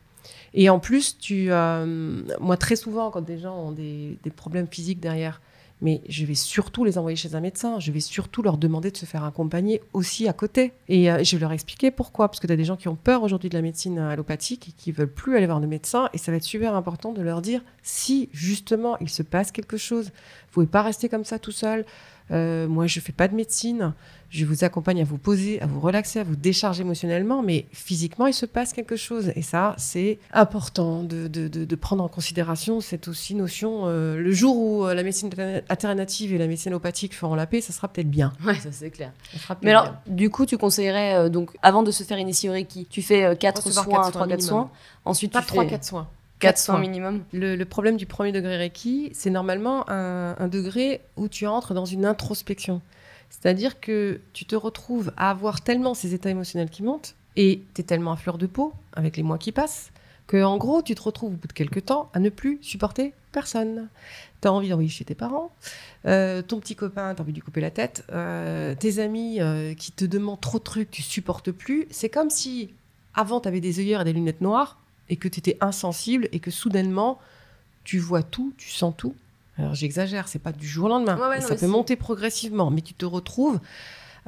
Speaker 2: Et en plus, tu, euh, moi, très souvent, quand des gens ont des, problèmes physiques derrière, mais je vais surtout les envoyer chez un médecin. Je vais surtout leur demander de se faire accompagner aussi à côté. Et euh, je vais leur expliquer pourquoi. Parce que tu as des gens qui ont peur aujourd'hui de la médecine allopathique et qui veulent plus aller voir le médecin. Et ça va être super important de leur dire si justement il se passe quelque chose. Vous pouvez pas rester comme ça tout seul. Euh, moi, je fais pas de médecine. Je vous accompagne à vous poser, à vous relaxer, à vous décharger émotionnellement, mais physiquement, il se passe quelque chose. Et ça, c'est important de, de- de- de prendre en considération cette aussi notion. euh, le jour où euh, la médecine alternative et la médecine allopathique feront la paix, ça sera peut-être bien.
Speaker 1: Ouais, ça c'est clair.
Speaker 2: Ça
Speaker 1: Mais alors,
Speaker 2: bien.
Speaker 1: du coup, tu conseillerais, euh, donc, avant de se faire initier au Reiki, tu fais 4
Speaker 2: Recevoir
Speaker 1: soins,
Speaker 2: quatre
Speaker 1: 3
Speaker 2: soins
Speaker 1: 4
Speaker 2: minimum.
Speaker 1: soins. Ensuite,
Speaker 2: pas
Speaker 1: tu
Speaker 2: 3
Speaker 1: fais
Speaker 2: 4 soins.
Speaker 1: 4
Speaker 2: Quatre
Speaker 1: soins
Speaker 2: soins.
Speaker 1: minimum.
Speaker 2: Le, le problème du premier degré Reiki, c'est normalement un, un degré où tu entres dans une introspection. C'est-à-dire que tu te retrouves à avoir tellement ces états émotionnels qui montent et tu es tellement à fleur de peau avec les mois qui passent que en gros, tu te retrouves au bout de quelques temps à ne plus supporter personne. Tu as envie d'envoyer chez tes parents, euh, ton petit copain, tu as envie de lui couper la tête, euh, tes amis euh, qui te demandent trop de trucs, tu supportes plus. C'est comme si avant, tu avais des œillères et des lunettes noires et que tu étais insensible et que soudainement, tu vois tout, tu sens tout. Alors j'exagère, c'est pas du jour au lendemain.
Speaker 1: Ouais, ouais, non,
Speaker 2: ça peut monter progressivement, mais tu te retrouves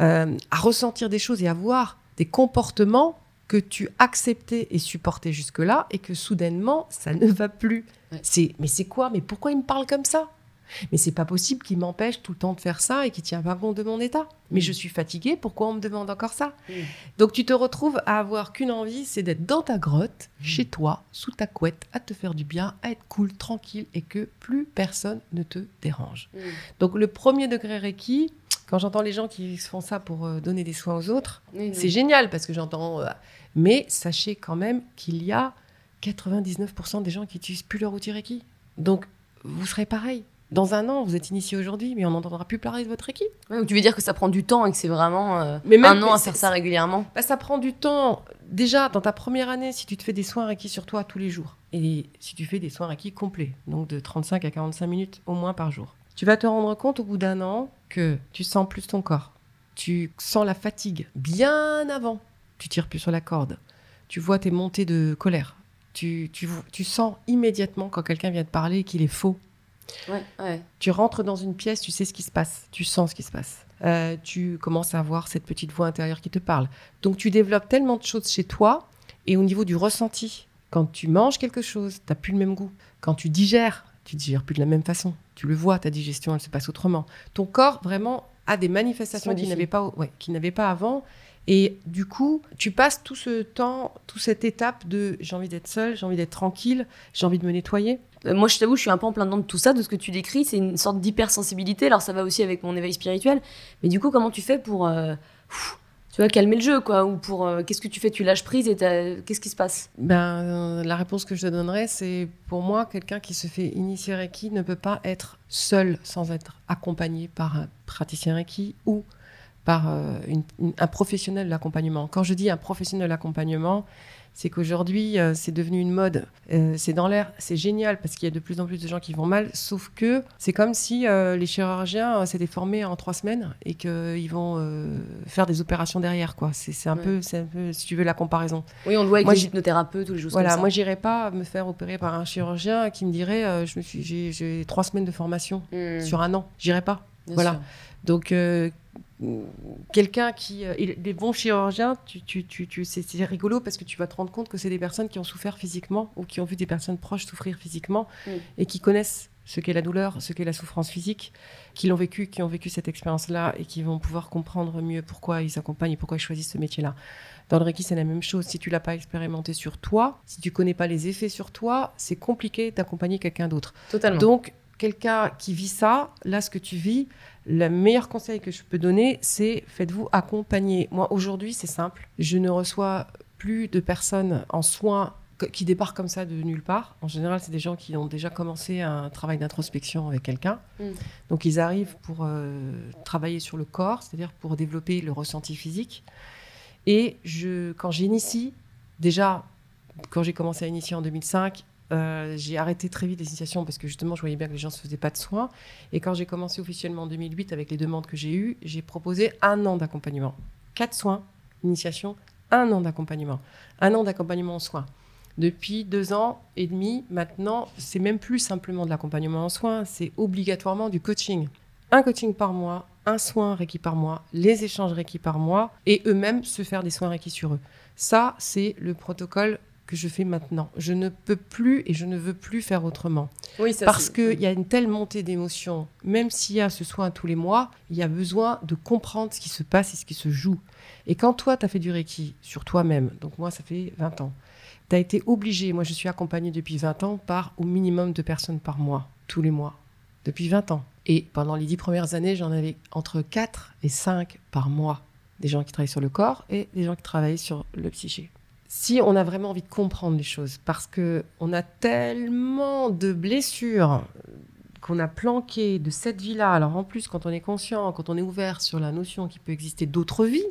Speaker 2: euh, à ressentir des choses et à voir des comportements que tu acceptais et supportais jusque-là et que soudainement, ça ne va plus.
Speaker 1: Ouais.
Speaker 2: C'est, mais c'est quoi? Mais pourquoi il me parle comme ça? Mais c'est pas possible qu'il m'empêche tout le temps de faire ça et qu'il tient pas compte de mon état. Mais
Speaker 1: Mm.
Speaker 2: je suis fatiguée, pourquoi on me demande encore ça?
Speaker 1: Mm.
Speaker 2: Donc tu te retrouves à avoir qu'une envie, c'est d'être dans ta grotte,
Speaker 1: Mm.
Speaker 2: chez toi, sous ta couette, à te faire du bien, à être cool, tranquille et que plus personne ne te dérange. Donc le premier degré Reiki, quand j'entends les gens qui font ça pour euh, donner des soins aux autres, c'est génial parce que j'entends. euh, mais sachez quand même qu'il y a 99% des gens qui utilisent plus leur outil Reiki. Donc vous serez pareil. Dans un an, vous êtes initié aujourd'hui, mais on n'entendra plus parler de votre Reiki.
Speaker 1: Ouais, donc tu veux dire que ça prend du temps et que c'est vraiment euh,
Speaker 2: Mais même-
Speaker 1: un an à faire ça régulièrement
Speaker 2: Bah, ça prend du temps. Déjà, dans ta première année, si tu te fais des soins Reiki sur toi tous les jours, et si tu fais des soins Reiki complets, donc de 35 à 45 minutes au moins par jour, tu vas te rendre compte au bout d'un an que tu sens plus ton corps. Tu sens la fatigue bien avant. Tu tires plus sur la corde. Tu vois tes montées de colère. Tu, tu, tu sens immédiatement quand quelqu'un vient te parler qu'il est faux.
Speaker 1: Ouais, ouais.
Speaker 2: Tu rentres dans une pièce, tu sais ce qui se passe, tu sens ce qui se passe. Euh, tu commences à avoir cette petite voix intérieure qui te parle. Donc tu développes tellement de choses chez toi et au niveau du ressenti. Quand tu manges quelque chose, tu n'as plus le même goût. Quand tu digères, tu digères plus de la même façon. Tu le vois, ta digestion, elle se passe autrement. Ton corps vraiment a des manifestations qu'il n'avait pas, ouais, n'avait pas avant. Et du coup, tu passes tout ce temps, toute cette étape de j'ai envie d'être seule, j'ai envie d'être tranquille, j'ai envie de me nettoyer.
Speaker 1: Euh, Moi, je t'avoue, je suis un peu en plein dedans de tout ça, de ce que tu décris. C'est une sorte d'hypersensibilité. Alors, ça va aussi avec mon éveil spirituel. Mais du coup, comment tu fais pour, euh, pff, tu vois, calmer le jeu, quoi Ou pour, euh, qu'est-ce que tu fais? Tu lâches prise et qu'est-ce qui se passe?
Speaker 2: Ben, la réponse que je te donnerais, c'est pour moi, quelqu'un qui se fait initier Reiki ne peut pas être seul sans être accompagné par un praticien Reiki ou par euh, une- une- un professionnel de l'accompagnement. Quand je dis un professionnel de l'accompagnement, c'est qu'aujourd'hui, euh, c'est devenu une mode. Euh, c'est dans l'air, c'est génial parce qu'il y a de plus en plus de gens qui vont mal, sauf que c'est comme si les chirurgiens s'étaient formés en trois semaines et qu'ils vont faire des opérations derrière. quoi. C'est un,
Speaker 1: Ouais.
Speaker 2: peu, c'est un peu, si tu veux, la comparaison.
Speaker 1: Oui, on le voit avec
Speaker 2: Moi,
Speaker 1: les hypnothérapeutes ou les choses
Speaker 2: Voilà,
Speaker 1: comme ça.
Speaker 2: moi, j'irais pas me faire opérer par un chirurgien qui me dirait j'ai, trois semaines de formation
Speaker 1: Hmm,
Speaker 2: sur un an. J'irais pas.
Speaker 1: bien
Speaker 2: voilà.
Speaker 1: sûr.
Speaker 2: Donc, euh, quelqu'un qui. euh, les bons chirurgiens, tu, tu, tu, tu- c'est, rigolo parce que tu vas te rendre compte que c'est des personnes qui ont souffert physiquement ou qui ont vu des personnes proches souffrir physiquement
Speaker 1: Mm.
Speaker 2: et qui connaissent ce qu'est la douleur, ce qu'est la souffrance physique, qui l'ont vécu, qui ont vécu cette expérience-là et qui vont pouvoir comprendre mieux pourquoi ils s'accompagnent et pourquoi ils choisissent ce métier-là. Dans le Reiki, c'est la même chose. Si tu l'as pas expérimenté sur toi, si tu connais pas les effets sur toi, c'est compliqué d'accompagner quelqu'un d'autre.
Speaker 1: Totalement.
Speaker 2: Donc, quelqu'un qui vit ça, là, ce que tu vis, le meilleur conseil que je peux donner, c'est faites-vous accompagner. Moi, aujourd'hui, c'est simple. Je ne reçois plus de personnes en soins qui débarquent comme ça de nulle part. En général, c'est des gens qui ont déjà commencé un travail d'introspection avec quelqu'un.
Speaker 1: Mm.
Speaker 2: Donc, ils arrivent pour euh, travailler sur le corps, c'est-à-dire pour développer le ressenti physique. Et je, quand j'initie, déjà, quand j'ai commencé à initier en 2005, euh, j'ai arrêté très vite les initiations parce que justement, je voyais bien que les gens ne se faisaient pas de soins. Et quand j'ai commencé officiellement en 2008 avec les demandes que j'ai eues, j'ai proposé un an d'accompagnement. Quatre soins, initiation, un an d'accompagnement. Un an d'accompagnement en soins. Depuis deux ans et demi, maintenant, c'est même plus simplement de l'accompagnement en soins, c'est obligatoirement du coaching. Un coaching par mois, un soin Reiki par mois, les échanges Reiki par mois, et eux-mêmes se faire des soins Reiki sur eux. Ça, c'est le protocole que je fais maintenant. Je ne peux plus et je ne veux plus faire autrement.
Speaker 1: oui, ça,
Speaker 2: Parce qu'il y a une telle montée d'émotions, même s'il y a ce soin tous les mois, il y a besoin de comprendre ce qui se passe et ce qui se joue. Et quand toi, tu as fait du Reiki sur toi-même, donc moi, ça fait 20 ans, tu as été obligé, moi je suis accompagnée depuis 20 ans par au minimum deux personnes par mois, tous les mois, depuis 20 ans. Et pendant les 10 premières années, j'en avais entre 4 et 5 par mois. Des gens qui travaillent sur le corps et des gens qui travaillent sur le psyché si on a vraiment envie de comprendre les choses, parce que on a tellement de blessures qu'on a planquées de cette vie-là. Alors en plus, quand on est conscient, quand on est ouvert sur la notion qu'il peut exister d'autres vies,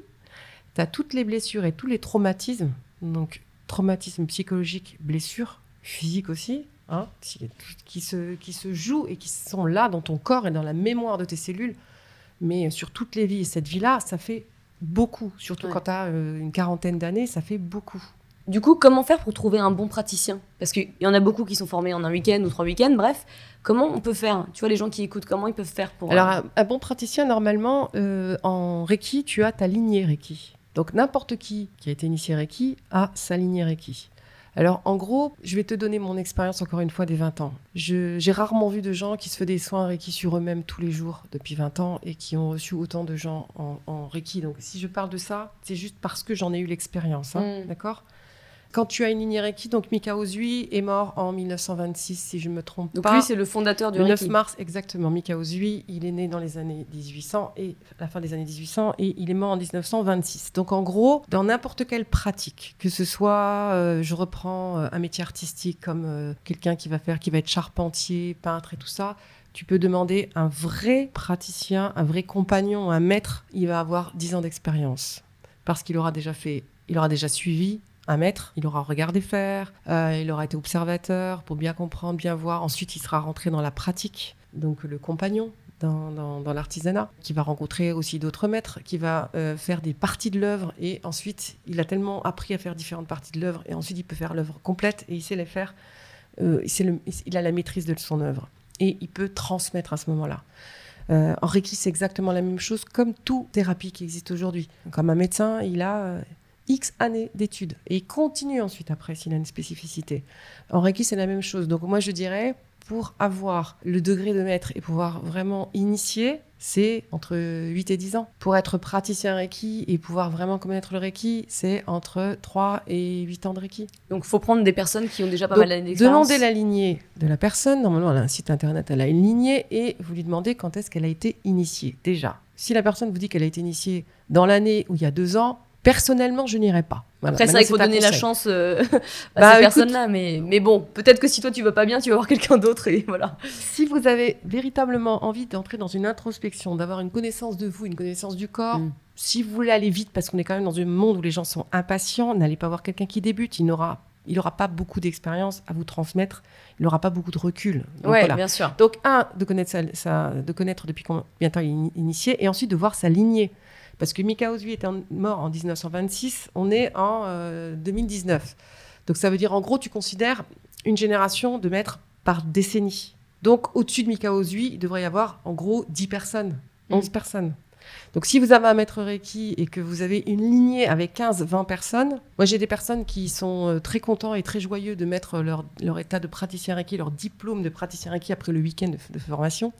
Speaker 2: tu as toutes les blessures et tous les traumatismes. Donc traumatisme psychologique, blessures physiques aussi, hein, qui se, qui se jouent et qui sont là dans ton corps et dans la mémoire de tes cellules. Mais sur toutes les vies, et cette vie-là, ça fait beaucoup. Surtout
Speaker 1: Ouais.
Speaker 2: quand tu as une quarantaine d'années, ça fait beaucoup.
Speaker 1: Du coup, comment faire pour trouver un bon praticien? Parce qu'il y en a beaucoup qui sont formés en un week-end ou trois week-ends, bref. Comment on peut faire? Tu vois, les gens qui écoutent, comment ils peuvent faire pour.
Speaker 2: Alors,
Speaker 1: euh,
Speaker 2: un, un bon praticien, normalement, euh, en Reiki, tu as ta lignée Reiki. Donc, n'importe qui qui a été initié Reiki a sa lignée Reiki. Alors, en gros, je vais te donner mon expérience, encore une fois, des 20 ans. J'ai rarement vu de gens qui se font des soins Reiki sur eux-mêmes tous les jours depuis 20 ans et qui ont reçu autant de gens en, en Reiki. Donc, si je parle de ça, c'est juste parce que j'en ai eu l'expérience. hein,
Speaker 1: Mm.
Speaker 2: D'accord? Quand tu as une lignée Reiki, donc Mika Ozui est mort en 1926, si je ne me trompe
Speaker 1: Donc
Speaker 2: pas.
Speaker 1: lui, c'est le fondateur du
Speaker 2: Le 9
Speaker 1: Reiki.
Speaker 2: mars, exactement. Mika Ozui, il est né dans les années 1800 et la fin des années 1800 et il est mort en 1926. Donc en gros, dans n'importe quelle pratique, que ce soit, euh, je reprends euh, un métier artistique comme euh, quelqu'un qui va faire, qui va être charpentier, peintre et tout ça, tu peux demander un vrai praticien, un vrai compagnon, un maître. Il va avoir 10 ans d'expérience parce qu'il aura déjà fait, il aura déjà suivi un maître, il aura regardé faire, euh, il aura été observateur pour bien comprendre, bien voir. Ensuite, il sera rentré dans la pratique, donc le compagnon dans, l'artisanat, qui va rencontrer aussi d'autres maîtres, qui va euh, faire des parties de l'œuvre. Et ensuite, il a tellement appris à faire différentes parties de l'œuvre, et ensuite, il peut faire l'œuvre complète, et il sait les faire. Euh, il a la maîtrise de son œuvre, et il peut transmettre à ce moment-là. Euh, en Reiki, c'est exactement la même chose, comme toute thérapie qui existe aujourd'hui. Comme un médecin, il a X années d'études et il continue ensuite après s'il a une spécificité. En Reiki, c'est la même chose. Donc moi, je dirais, pour avoir le degré de maître et pouvoir vraiment initier, c'est entre 8 et 10 ans. Pour être praticien Reiki et pouvoir vraiment connaître le Reiki, c'est entre 3 et 8 ans de Reiki.
Speaker 1: Donc, faut prendre des personnes qui ont déjà pas
Speaker 2: Donc,
Speaker 1: mal d'années d'expérience.
Speaker 2: demandez la lignée de la personne. Normalement, elle a un site internet, elle a une lignée et vous lui demandez quand est-ce qu'elle a été initiée. Déjà, si la personne vous dit qu'elle a été initiée dans l'année où il y a deux ans, personnellement, je n'irai pas. Voilà.
Speaker 1: Après, c'est vrai qu'il faut donner la chance euh, à
Speaker 2: Bah,
Speaker 1: ces personnes-là, mais, mais bon, peut-être que si toi tu vas pas bien, tu vas voir quelqu'un d'autre et voilà.
Speaker 2: Si vous avez véritablement envie d'entrer dans une introspection, d'avoir une connaissance de vous, une connaissance du corps,
Speaker 1: Mm.
Speaker 2: si vous voulez aller vite, parce qu'on est quand même dans un monde où les gens sont impatients, n'allez pas voir quelqu'un qui débute. Il n'aura il n'aura pas beaucoup d'expérience à vous transmettre, il n'aura pas beaucoup de recul.
Speaker 1: Oui, bien sûr.
Speaker 2: Donc, un, de connaître, sa, de connaître depuis combien de temps il est initié, et ensuite de voir sa lignée. Parce que Mika Ozui était mort en 1926, on est en 2019. Euh, Donc, ça veut dire, en gros, tu considères une génération de maîtres par décennie. Donc, au-dessus de Mika Ozui, il devrait y avoir, en gros, 10 personnes, 11 mm. personnes. Donc si vous avez un maître Reiki et que vous avez une lignée avec 15, 20 personnes, moi j'ai des personnes qui sont euh, très contents et très joyeux de mettre leur, leur état de praticien Reiki, leur diplôme de praticien Reiki après le week-end de, formation,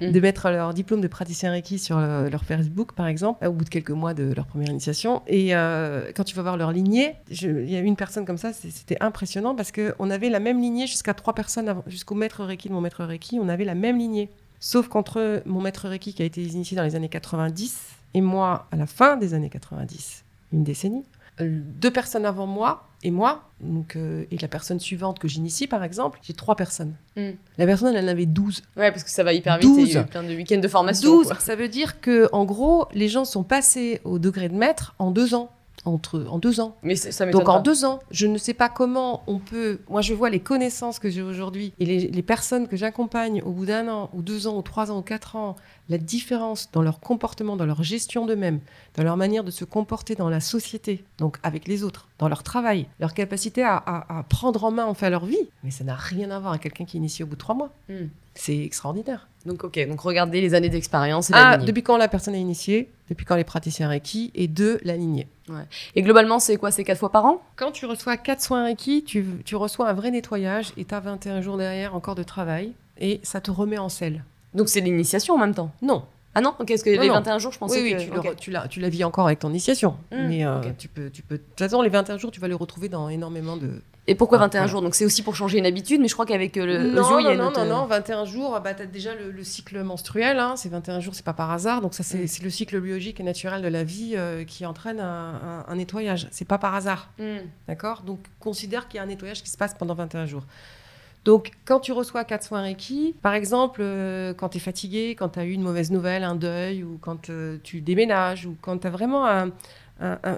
Speaker 2: mm. de mettre leur diplôme de praticien Reiki sur euh, leur Facebook par exemple, au bout de quelques mois de leur première initiation. Et euh, quand tu vas voir leur lignée, il y a une personne comme ça, c'était impressionnant parce qu'on avait la même lignée jusqu'à trois personnes, jusqu'au maître Reiki de mon maître Reiki, on avait la même lignée. Sauf qu'entre mon maître Reiki qui a été initié dans les années 90 et moi à la fin des années 90, une décennie, euh, deux personnes avant moi et moi, donc, euh, et la personne suivante que j'initie par exemple, j'ai trois personnes. Hmm. La personne, elle en avait 12.
Speaker 1: Ouais, parce que ça va hyper vite, il y a eu plein de week-ends de formation.
Speaker 2: 12, ça veut dire que en gros, les gens sont passés au degré de maître en deux ans entre, en deux ans.
Speaker 1: Mais ça
Speaker 2: Donc en deux ans, je ne sais pas comment on peut. Moi, je vois les connaissances que j'ai aujourd'hui et les, les, personnes que j'accompagne au bout d'un an, ou deux ans, ou trois ans, ou quatre ans, la différence dans leur comportement, dans leur gestion d'eux-mêmes, dans leur manière de se comporter dans la société, donc avec les autres, dans leur travail, leur capacité à, à, prendre en main en fait leur vie. Mais ça n'a rien à voir avec quelqu'un qui est initié au bout de trois mois. Hmm. C'est extraordinaire.
Speaker 1: Donc, ok, donc regardez les années d'expérience.
Speaker 2: Ah, depuis quand la personne est initiée, depuis quand les praticiens Reiki, et deux, la lignée.
Speaker 1: Ouais. Et globalement, c'est quoi? C'est quatre fois par an?
Speaker 2: Quand tu reçois quatre soins Reiki, tu, tu reçois un vrai nettoyage et tu as 21 jours derrière encore de travail, et ça te remet en selle.
Speaker 1: Donc c'est l'initiation en même temps
Speaker 2: Non.
Speaker 1: Ah non Ok, est-ce que les 21 jours, je pensais
Speaker 2: oui,
Speaker 1: que...
Speaker 2: Oui, tu, la, tu la vis encore avec ton initiation. Mmh, mais euh, tu, peux, tu peux... De toute façon, les 21 jours, tu vas les retrouver dans énormément de...
Speaker 1: Et pourquoi 21 jours? Donc c'est aussi pour changer une habitude, mais je crois qu'avec euh, le,
Speaker 2: non,
Speaker 1: il y a
Speaker 2: non, non, non, 21 jours, bah, tu as déjà le, cycle menstruel, hein, c'est 21 jours, c'est pas par hasard, donc ça c'est mmh. le cycle biologique et naturel de la vie euh, qui entraîne un, un, nettoyage, c'est pas par hasard, mmh. d'accord? Donc considère qu'il y a un nettoyage qui se passe pendant 21 jours. Donc, quand tu reçois quatre soins Reiki, par exemple, euh, quand tu es fatigué, quand tu as eu une mauvaise nouvelle, un deuil, ou quand euh, tu déménages, ou quand tu as vraiment un,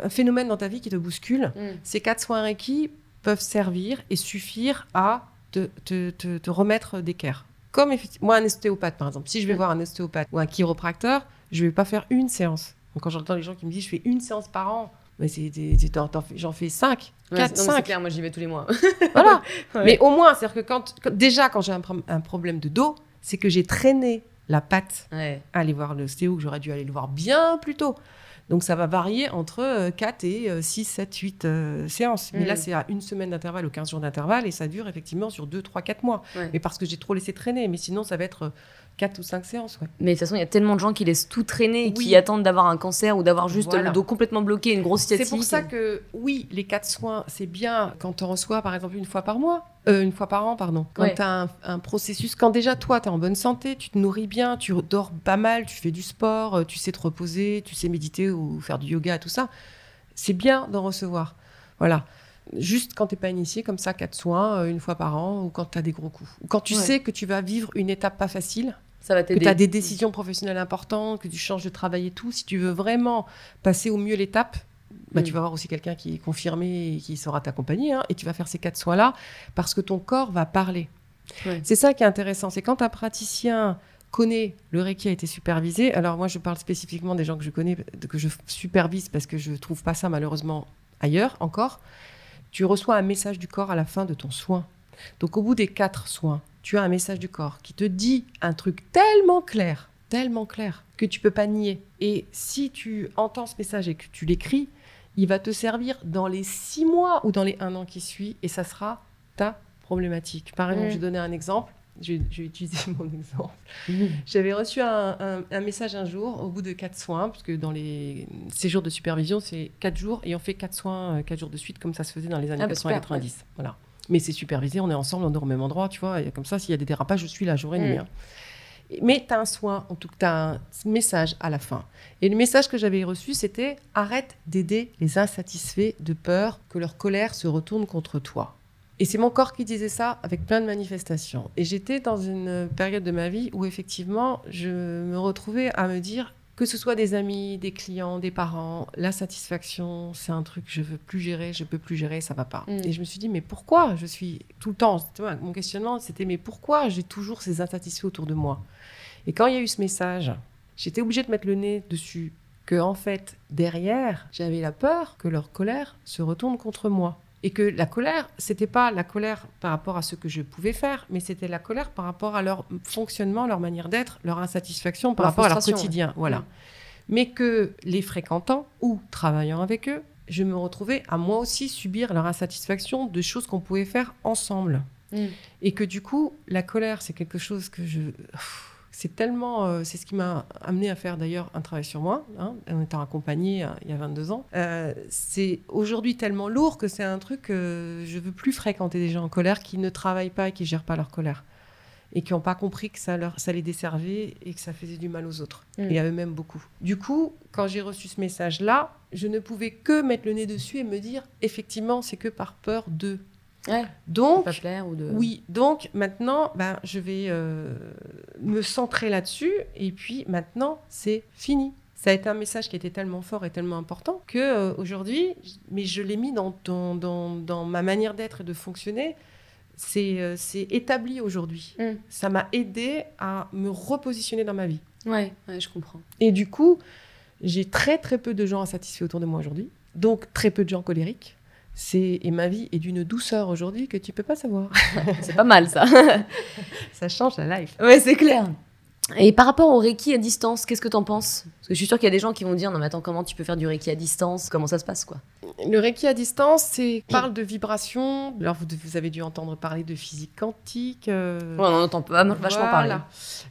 Speaker 2: phénomène dans ta vie qui te bouscule, mm. ces quatre soins Reiki peuvent servir et suffire à te, remettre d'équerre. Comme moi, un ostéopathe, par exemple. Si je vais mm. voir un ostéopathe ou un chiropracteur, je ne vais pas faire une séance. Donc, quand j'entends les gens qui me disent je fais une séance par an, j'en fais 5, 4, 5.
Speaker 1: Clair, moi j'y vais tous les mois.
Speaker 2: voilà. Mais au moins, c'est-à-dire que quand, déjà, quand j'ai un, problème de dos, c'est que j'ai traîné la patte à aller voir l'ostéo, que j'aurais dû aller le voir bien plus tôt. Donc ça va varier entre 4 euh, et 6, 7, 8 séances. Mais là, mm. c'est à une semaine d'intervalle ou 15 jours d'intervalle et ça dure effectivement sur 2, 3, 4 mois. Mais parce que j'ai trop laissé traîner. Mais sinon, ça va être 4 ou 5 séances. Ouais.
Speaker 1: Mais de toute façon, il y a tellement de gens qui laissent tout traîner et qui attendent d'avoir un cancer ou d'avoir juste le dos complètement bloqué, une grosse sciatique.
Speaker 2: C'est pour ça que, oui, les 4 soins, c'est bien quand on reçoit, par exemple, une fois par mois. Euh, une fois par an, pardon. Quand tu as un, processus, quand déjà toi, tu es en bonne santé, tu te nourris bien, tu dors pas mal, tu fais du sport, euh, tu sais te reposer, tu sais méditer ou faire du yoga, tout ça, c'est bien d'en recevoir. Voilà. Juste quand tu n'es pas initié, comme ça, quatre soins, euh, une fois par an, ou quand tu as des gros coups. Ou quand tu sais que tu vas vivre une étape pas facile, ça va que tu as des décisions professionnelles importantes, que tu changes de travail et tout, si tu veux vraiment passer au mieux l'étape, bah, mm. tu vas avoir aussi quelqu'un qui est confirmé et qui saura t'accompagner, hein, et tu vas faire ces quatre soins-là, parce que ton corps va parler. C'est ça qui est intéressant, c'est quand un praticien connaît le Reiki a été supervisé. Alors moi, je parle spécifiquement des gens que je connais, que je supervise parce que je trouve pas ça malheureusement ailleurs encore tu reçois un message du corps à la fin de ton soin. Donc au bout des quatre soins, tu as un message du corps qui te dit un truc tellement clair, tellement clair, que tu peux pas nier. Et si tu entends ce message et que tu l'écris, il va te servir dans les six mois ou dans les un an qui suit, et ça sera ta problématique. Par exemple, je vais donner un exemple. Je, vais utiliser mon exemple. Mhm. J'avais reçu un, message un jour au bout de quatre soins, parce que dans les séjours de supervision, c'est quatre jours, et on fait quatre soins euh, quatre jours de suite, comme ça se faisait dans les années 80 90. Voilà. Mais c'est supervisé, on est ensemble, on dort au même endroit, tu vois, et comme ça, s'il y a des dérapages, je suis là jour et nuit. Hein. Mais tu as un soin, en tout cas, tu as un message à la fin. Et le message que j'avais reçu, c'était arrête d'aider les insatisfaits de peur que leur colère se retourne contre toi. Et c'est mon corps qui disait ça avec plein de manifestations. Et j'étais dans une période de ma vie où effectivement, je me retrouvais à me dire, que ce soit des amis, des clients, des parents, la satisfaction, c'est un truc que je veux plus gérer, je peux plus gérer, ça va pas.
Speaker 1: Mm.
Speaker 2: Et je me suis dit, mais pourquoi je suis tout le temps Mon questionnement, c'était, mais pourquoi j'ai toujours ces insatisfaits autour de moi? Et quand il y a eu ce message, j'étais obligée de mettre le nez dessus, que en fait, derrière, j'avais la peur que leur colère se retourne contre moi. Et que la colère, c'était pas la colère par rapport à ce que je pouvais faire, mais c'était la colère par rapport à leur fonctionnement, leur manière d'être, leur insatisfaction par
Speaker 1: Leur
Speaker 2: rapport à leur quotidien. Voilà. Mais que les fréquentant ou travaillant avec eux, je me retrouvais à moi aussi subir leur insatisfaction de choses qu'on pouvait faire ensemble.
Speaker 1: Mm.
Speaker 2: Et que du coup, la colère, c'est quelque chose que je. C'est tellement. euh, c'est ce qui m'a amené à faire d'ailleurs un travail sur moi, hein, en étant accompagnée euh, il y a 22 ans. Euh, c'est aujourd'hui tellement lourd que c'est un truc que je veux plus fréquenter des gens en colère qui ne travaillent pas et qui gèrent pas leur colère. Et qui n'ont pas compris que ça, leur, ça les desservait et que ça faisait du mal aux autres.
Speaker 1: Mm.
Speaker 2: Et à eux-mêmes beaucoup. Du coup, quand j'ai reçu ce message-là, je ne pouvais que mettre le nez dessus et me dire effectivement, c'est que par peur d'eux.
Speaker 1: Ouais.
Speaker 2: Donc,
Speaker 1: Pas plaire ou de.
Speaker 2: oui, donc maintenant, ben, je vais euh, me centrer là-dessus. Et puis maintenant, c'est fini. Ça a été un message qui était tellement fort et tellement important que euh, aujourd'hui, mais je l'ai mis dans, dans, dans, dans ma manière d'être et de fonctionner. C'est euh, établi aujourd'hui.
Speaker 1: Mm.
Speaker 2: Ça m'a aidé à me repositionner dans ma vie.
Speaker 1: Ouais, ouais, je comprends.
Speaker 2: Et du coup, j'ai très très peu de gens insatisfaits autour de moi aujourd'hui. Donc très peu de gens colériques. C'est et ma vie est d'une douceur aujourd'hui que tu peux pas savoir.
Speaker 1: C'est pas mal ça.
Speaker 2: Ça change la life.
Speaker 1: ouais, c'est clair. Et par rapport au Reiki à distance, qu'est-ce que t'en penses? Parce que je suis sûre qu'il y a des gens qui vont dire non mais attends comment tu peux faire du Reiki à distance? Comment ça se passe quoi?
Speaker 2: Le Reiki à distance, c'est parle de vibration. Alors vous, vous avez dû entendre parler de physique quantique. euh,
Speaker 1: Ouais, On en entend pas vachement parler.
Speaker 2: Voilà.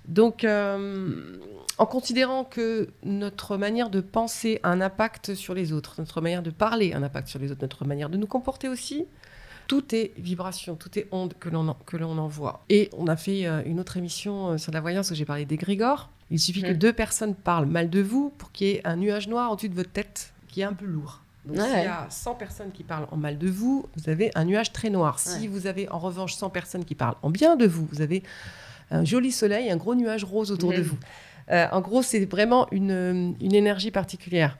Speaker 2: Donc, euh, en considérant que notre manière de penser a un impact sur les autres, notre manière de parler a un impact sur les autres, notre manière de nous comporter aussi, tout est vibration, tout est onde que l'on en- que l'on envoie. Et on a fait euh, une autre émission euh, sur la voyance où j'ai parlé d'égrégore. Il suffit que
Speaker 1: Mm.
Speaker 2: deux personnes parlent mal de vous pour qu'il y ait un nuage noir au-dessus de votre tête qui est un peu lourd. Donc,
Speaker 1: Ouais.
Speaker 2: s'il y a 100 personnes qui parlent en mal de vous, vous avez un nuage très noir. Si
Speaker 1: Ouais.
Speaker 2: vous avez en revanche 100 personnes qui parlent en bien de vous, vous avez un joli soleil, un gros nuage rose autour de
Speaker 1: Mhm.
Speaker 2: vous. Euh, en gros, c'est vraiment une, une énergie particulière.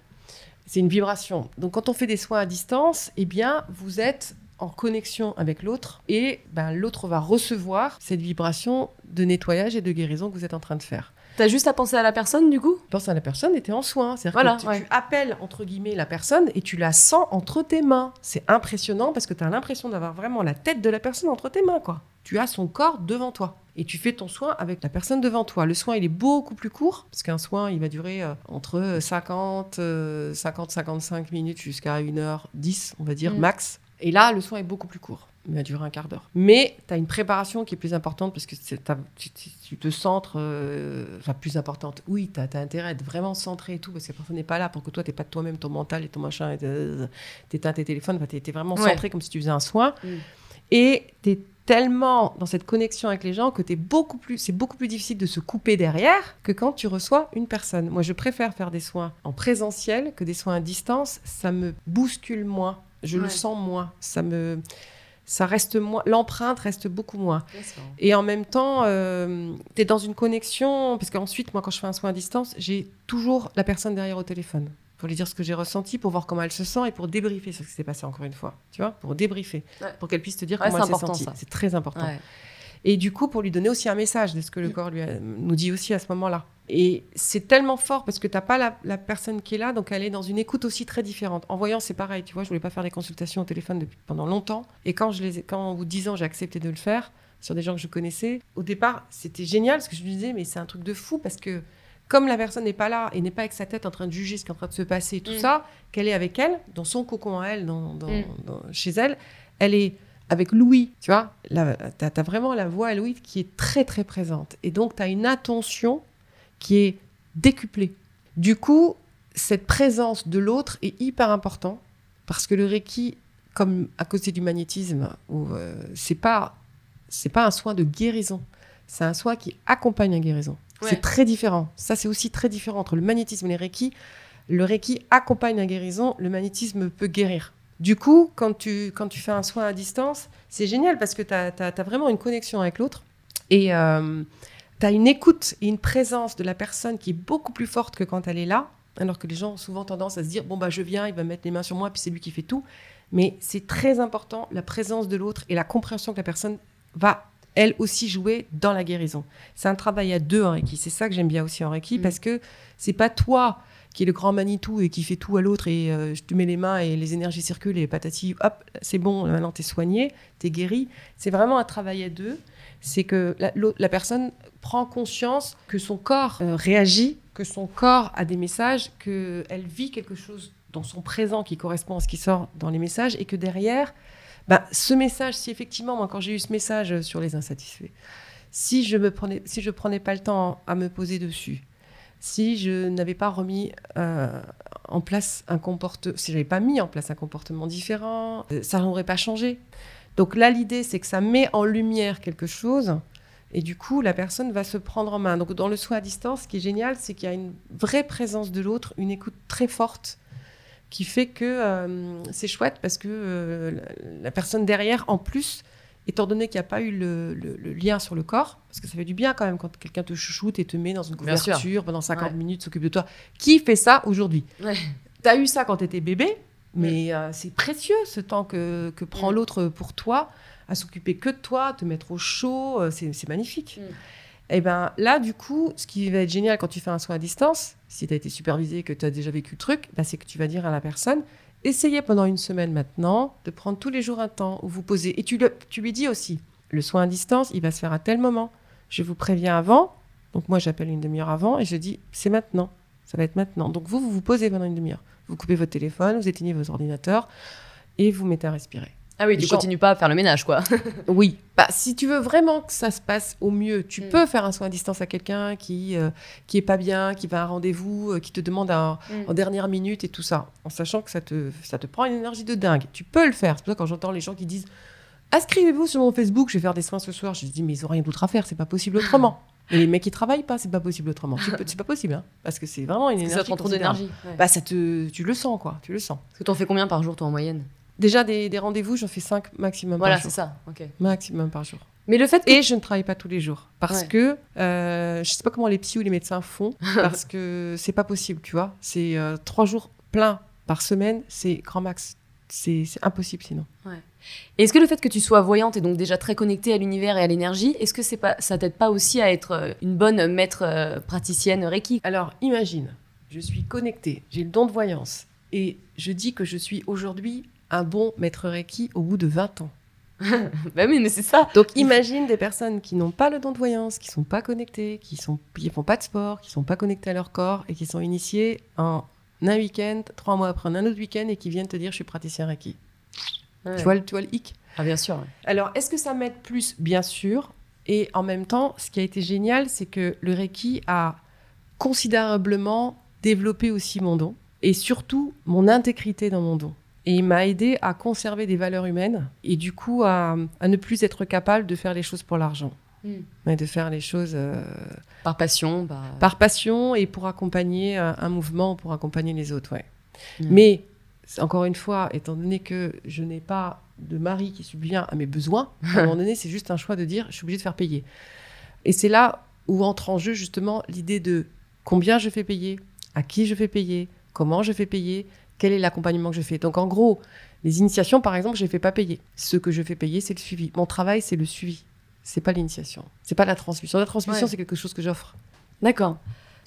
Speaker 2: C'est une vibration. Donc, quand on fait des soins à distance, eh bien, vous êtes en connexion avec l'autre et ben, l'autre va recevoir cette vibration de nettoyage et de guérison que vous êtes en train de faire.
Speaker 1: T'as juste à penser à la personne du coup?
Speaker 2: Pense à la personne et t'es en soin. C'est-à-dire
Speaker 1: Voilà,
Speaker 2: que tu,
Speaker 1: ouais.
Speaker 2: tu appelles, entre guillemets, la personne et tu la sens entre tes mains. C'est impressionnant parce que tu as l'impression d'avoir vraiment la tête de la personne entre tes mains, quoi. Tu as son corps devant toi. Et tu fais ton soin avec la personne devant toi. Le soin, il est beaucoup plus court, parce qu'un soin, il va durer euh, entre 50, 50-55 minutes jusqu'à 1h10, on va dire,
Speaker 1: Mm.
Speaker 2: max. Et là, le soin est beaucoup plus court. Il va durer un quart d'heure. Mais tu as une préparation qui est plus importante parce que tu, te centres. euh, Enfin, plus importante. Oui, tu as, intérêt à être vraiment centré et tout parce que la personne n'est pas là pour que toi, tu pas de toi-même ton mental et ton machin. Tu éteins tes téléphones. Tu es, vraiment
Speaker 1: Ouais.
Speaker 2: centré comme si tu faisais un soin.
Speaker 1: Mm.
Speaker 2: Et tu es tellement dans cette connexion avec les gens que beaucoup plus, c'est beaucoup plus difficile de se couper derrière que quand tu reçois une personne. Moi, je préfère faire des soins en présentiel que des soins à distance. Ça me bouscule moins. Je le sens moins. Ça me, ça reste moins. L'empreinte reste beaucoup moins. Et en même temps, tu es dans une connexion. Parce qu'ensuite, moi, quand je fais un soin à distance, j'ai toujours la personne derrière au téléphone. Pour lui dire ce que j'ai ressenti, pour voir comment elle se sent et pour débriefer ce qui s'est passé encore une fois. Tu vois Pour débriefer.
Speaker 1: Ouais.
Speaker 2: Pour qu'elle puisse te dire
Speaker 1: Ouais,
Speaker 2: comment elle s'est
Speaker 1: important,
Speaker 2: sentie. C'est très important.
Speaker 1: Ouais.
Speaker 2: Et du coup, pour lui donner aussi un message de ce que le corps lui a- nous dit aussi à ce moment-là. Et c'est tellement fort parce que tu n'as pas la, la personne qui est là, donc elle est dans une écoute aussi très différente. En voyant, c'est pareil, tu vois, je voulais pas faire des consultations au téléphone depuis, pendant longtemps. Et quand, je les, ai- quand au bout de 10 ans, j'ai accepté de le faire sur des gens que je connaissais, au départ, c'était génial parce que je me disais, mais c'est un truc de fou parce que comme la personne n'est pas là et n'est pas avec sa tête en train de juger ce qui est en train de se passer et tout
Speaker 1: Mm.
Speaker 2: ça, qu'elle est avec elle, dans son cocon à elle, dans, dans-
Speaker 1: Mm.
Speaker 2: dans- chez elle, elle est avec Louis, tu vois, tu as, vraiment la voix à Louis qui est très très présente. Et donc, tu as une attention qui est décuplée. Du coup, cette présence de l'autre est hyper important parce que le Reiki, comme à côté du magnétisme, euh, c'est pas c'est pas un soin de guérison, c'est un soin qui accompagne la guérison.
Speaker 1: Ouais.
Speaker 2: C'est très différent. Ça, c'est aussi très différent entre le magnétisme et les Reiki. Le Reiki accompagne la guérison, le magnétisme peut guérir. Du coup, quand tu, quand tu fais un soin à distance, c'est génial parce que tu as, vraiment une connexion avec l'autre. Et euh, tu as une écoute et une présence de la personne qui est beaucoup plus forte que quand elle est là, alors que les gens ont souvent tendance à se dire, bon, bah, je viens, il va mettre les mains sur moi, puis c'est lui qui fait tout. Mais c'est très important, la présence de l'autre et la compréhension que la personne va, elle aussi, jouer dans la guérison. C'est un travail à deux en Reiki. C'est ça que j'aime bien aussi en Reiki, mm. parce que c'est pas toi qui est le grand Manitou et qui fait tout à l'autre et euh, je te mets les mains et les énergies circulent et patati, hop, c'est bon, maintenant t'es soigné, t'es guéri. C'est vraiment un travail à deux. C'est que la, personne prend conscience que son corps euh, réagit, que son corps a des messages, qu'elle vit quelque chose dans son présent qui correspond à ce qui sort dans les messages et que derrière, ben, ce message, si effectivement, moi, quand j'ai eu ce message sur les insatisfaits, si je me prenais, si prenais pas le temps à me poser dessus, si je n'avais pas remis euh, en place un comportement, si j'avais pas mis en place un comportement différent, euh, ça n'aurait pas changé. Donc là, l'idée, c'est que ça met en lumière quelque chose. Et du coup, la personne va se prendre en main. Donc, dans le soin à distance, ce qui est génial, c'est qu'il y a une vraie présence de l'autre, une écoute très forte, qui fait que euh, c'est chouette parce que la personne derrière, en plus, étant donné qu'il n'y a pas eu le, lien sur le corps, parce que ça fait du bien quand même quand quelqu'un te chouchoute et te met dans une couverture pendant 50 minutes, s'occupe de toi. Qui fait ça aujourd'hui? Tu as eu ça quand tu étais bébé, mais euh, c'est précieux ce temps que, que prend l'autre pour toi, à s'occuper que de toi, te mettre au chaud, euh, c'est magnifique. Mm. Et eh ben là, du coup, ce qui va être génial quand tu fais un soin à distance, si tu as été supervisé, que tu as déjà vécu le truc, ben, c'est que tu vas dire à la personne Essayez pendant une semaine maintenant de prendre tous les jours un temps où vous posez. Et tu, tu lui dis aussi, le soin à distance, il va se faire à tel moment. Je vous préviens avant. Donc moi, j'appelle une demi-heure avant et je dis, c'est maintenant. Ça va être maintenant. Donc vous, vous vous posez pendant une demi-heure. Vous coupez votre téléphone, vous éteignez vos ordinateurs et vous mettez à respirer.
Speaker 1: Ah oui, tu Genre... continues pas à faire le ménage, quoi.
Speaker 2: oui. Bah, si tu veux vraiment que ça se passe au mieux, tu mm. peux faire un soin à distance à quelqu'un qui euh, qui est pas bien, qui va à un rendez-vous, euh, qui te demande un, mm. en dernière minute et tout ça, en sachant que ça te ça te prend une énergie de dingue. Tu peux le faire. C'est pour ça quand j'entends les gens qui disent inscrivez-vous sur mon Facebook, je vais faire des soins ce soir. Je dis mais ils ont rien d'autre à faire, c'est pas possible autrement. Et les mecs qui travaillent pas, c'est pas possible autrement. C'est pas possible, hein, parce que c'est vraiment une énergie.
Speaker 1: ça prend trop d'énergie.
Speaker 2: Bah ça te, tu le sens quoi, tu le sens.
Speaker 1: Parce que t'en fais combien par jour toi en moyenne?
Speaker 2: Déjà, des, rendez-vous, j'en fais 5 maximum
Speaker 1: voilà,
Speaker 2: par jour.
Speaker 1: Voilà, c'est ça.
Speaker 2: Maximum par jour.
Speaker 1: Mais le fait
Speaker 2: Et je ne travaille pas tous les jours. Parce que euh, je ne sais pas comment les psy ou les médecins font, parce que c'est pas possible, tu vois. C'est euh, trois jours pleins par semaine, c'est grand max. C'est impossible sinon.
Speaker 1: Ouais. Est-ce que le fait que tu sois voyante et donc déjà très connectée à l'univers et à l'énergie, est-ce que c'est pas, ça t'aide pas aussi à être euh, une bonne maître praticienne Reiki?
Speaker 2: Alors imagine, je suis connectée, j'ai le don de voyance et je dis que je suis aujourd'hui un bon maître Reiki au bout de 20 ans.
Speaker 1: bah oui, mais c'est ça.
Speaker 2: Donc imagine des personnes qui n'ont pas le don de voyance, qui sont pas connectées, qui sont qui font pas de sport, qui sont pas connectées à leur corps et qui sont initiées en un week-end, trois mois après un autre week-end et qui viennent te dire je suis praticien Reiki. Tu, vois, tu vois le hic?
Speaker 1: Ah bien sûr.
Speaker 2: Alors est-ce que ça m'aide plus? Bien sûr. Et en même temps, ce qui a été génial, c'est que le Reiki a considérablement développé aussi mon don et surtout mon intégrité dans mon don. Et il m'a aidé à conserver des valeurs humaines et du coup à, ne plus être capable de faire les choses pour l'argent. Hmm. Mais de faire les choses euh,
Speaker 1: par passion.
Speaker 2: Par... passion et pour accompagner un, mouvement, pour accompagner les autres. Ouais. Hmm. Mais encore une fois, étant donné que je n'ai pas de mari qui subvient à mes besoins, à un moment donné, c'est juste un choix de dire je suis obligée de faire payer. Et c'est là où entre en jeu justement l'idée de combien je fais payer, à qui je fais payer, comment je fais payer, quel est l'accompagnement que je fais. Donc en gros, les initiations, par exemple, je ne les fais pas payer. Ce que je fais payer, c'est le suivi. Mon travail, c'est le suivi. C'est pas l'initiation. C'est pas la transmission. La transmission, c'est quelque chose que j'offre.
Speaker 1: D'accord.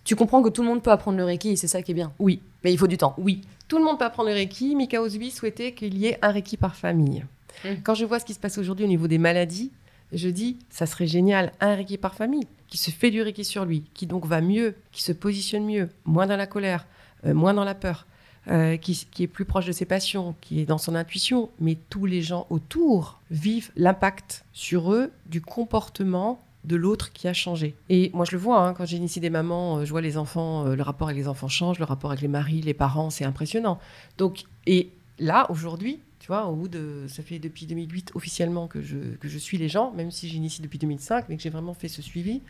Speaker 1: Tu comprends que tout le monde peut apprendre le Reiki, c'est ça qui est bien.
Speaker 2: Oui.
Speaker 1: Mais il faut du temps.
Speaker 2: Oui. Tout le monde peut apprendre le Reiki. Mika Osby souhaitait qu'il y ait un Reiki par famille. Mmh. Quand je vois ce qui se passe aujourd'hui au niveau des maladies, je dis, ça serait génial, un Reiki par famille, qui se fait du Reiki sur lui, qui donc va mieux, qui se positionne mieux, moins dans la colère, euh, moins dans la peur, euh, qui, est plus proche de ses passions, qui est dans son intuition, mais tous les gens autour vivent l'impact sur eux du comportement de l'autre qui a changé. Et moi, je le vois, hein, quand j'initie des mamans, euh, je vois les enfants, euh, le rapport avec les enfants change, le rapport avec les maris, les parents, c'est impressionnant. Donc, et là, aujourd'hui, tu vois, au bout de, ça fait depuis 2008 officiellement que je, que je suis les gens, même si j'initie depuis 2005, mais que j'ai vraiment fait ce suivi.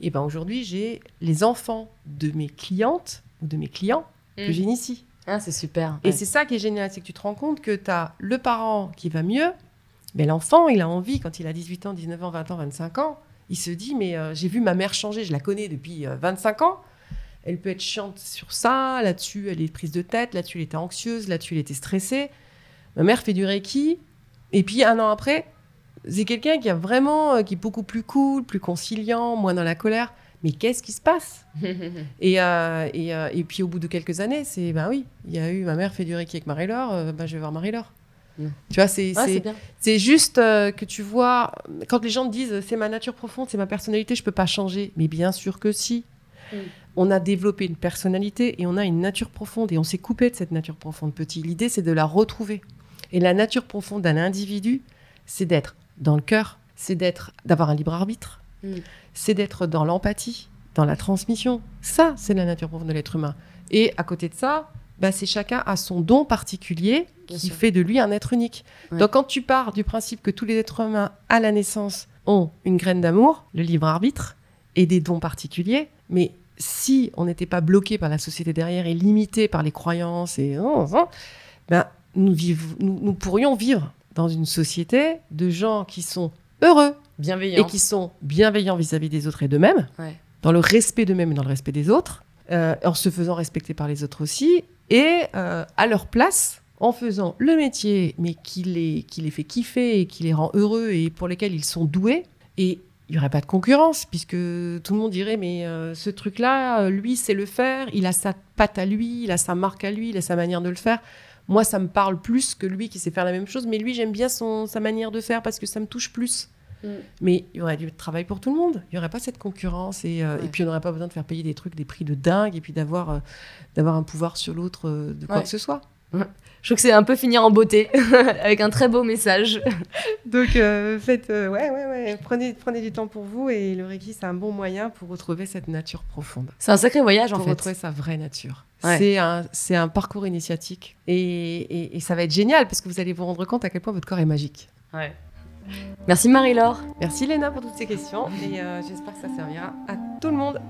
Speaker 2: Et ben aujourd'hui, j'ai les enfants de mes clientes ou de mes clients que mmh. j'initie.
Speaker 1: Ah, c'est super.
Speaker 2: Et c'est ça qui est génial, c'est que tu te rends compte que tu as le parent qui va mieux, mais l'enfant, il a envie, quand il a 18 ans, 19 ans, 20 ans, 25 ans, il se dit mais euh, j'ai vu ma mère changer, je la connais depuis euh, 25 ans. Elle peut être chiante sur ça, là-dessus elle est prise de tête, là-dessus elle était anxieuse, là-dessus elle était stressée. Ma mère fait du reiki et puis un an après, c'est quelqu'un qui a vraiment euh, qui est beaucoup plus cool, plus conciliant, moins dans la colère. Mais qu'est-ce qui se passe et, euh, et, euh, et puis au bout de quelques années, c'est ben oui, il y a eu ma mère fait du reiki avec Marie-Laure, euh, ben je vais voir Marie-Laure.
Speaker 1: Mm.
Speaker 2: Tu vois, c'est
Speaker 1: Ouais,
Speaker 2: c'est juste que tu vois, quand les gens te disent c'est ma nature profonde, c'est ma personnalité, je peux pas changer. Mais bien sûr que si.
Speaker 1: Mm.
Speaker 2: On a développé une personnalité et on a une nature profonde et on s'est coupé de cette nature profonde petit. L'idée, c'est de la retrouver. Et la nature profonde d'un individu, c'est d'être dans le cœur, c'est d'être, d'avoir un libre arbitre,
Speaker 1: Mm.
Speaker 2: C'est d'être dans l'empathie, dans la transmission. Ça, c'est la nature profonde de l'être humain. Et à côté de ça, bah, c'est chacun a son don particulier
Speaker 1: Bien
Speaker 2: qui
Speaker 1: sûr.
Speaker 2: fait de lui un être unique.
Speaker 1: Ouais.
Speaker 2: Donc quand tu pars du principe que tous les êtres humains à la naissance ont une graine d'amour, le libre arbitre et des dons particuliers, mais si on n'était pas bloqué par la société derrière et limité par les croyances et oh, oh, ben, nous, viv- nous, nous pourrions vivre dans une société de gens qui sont heureux Et qui sont bienveillants vis-à-vis des autres et d'eux-mêmes,
Speaker 1: Ouais.
Speaker 2: dans le respect d'eux-mêmes et dans le respect des autres, euh, en se faisant respecter par les autres aussi, et euh, à leur place, en faisant le métier, mais qui les, qui les fait kiffer et qui les rend heureux et pour lesquels ils sont doués. Et il n'y aurait pas de concurrence, puisque tout le monde dirait, mais euh, ce truc-là, lui, sait le faire, il a sa patte à lui, il a sa marque à lui, il a sa manière de le faire. Moi, ça me parle plus que lui qui sait faire la même chose, mais lui, j'aime bien son, sa manière de faire parce que ça me touche plus.
Speaker 1: Mm.
Speaker 2: Mais il y aurait du travail pour tout le monde. Il n'y aurait pas cette concurrence. Et, euh,
Speaker 1: Ouais.
Speaker 2: et puis, on n'aurait pas besoin de faire payer des trucs, des prix de dingue, et puis d'avoir euh, d'avoir un pouvoir sur l'autre euh, de quoi
Speaker 1: Ouais.
Speaker 2: que ce soit.
Speaker 1: Je trouve que c'est un peu finir en beauté, avec un très beau message.
Speaker 2: Donc, euh, faites, euh, ouais, ouais, ouais. Prenez, prenez du temps pour vous. Et le Reiki, c'est un bon moyen pour retrouver cette nature profonde.
Speaker 1: C'est un sacré voyage en
Speaker 2: pour
Speaker 1: fait.
Speaker 2: retrouver sa vraie nature.
Speaker 1: Ouais.
Speaker 2: C'est un, c'est un parcours initiatique. Et, et- et ça va être génial parce que vous allez vous rendre compte à quel point votre corps est magique.
Speaker 1: Ouais. Merci Marie-Laure.
Speaker 2: Merci Léna pour toutes ces questions. Et euh, j'espère que ça servira à tout le monde.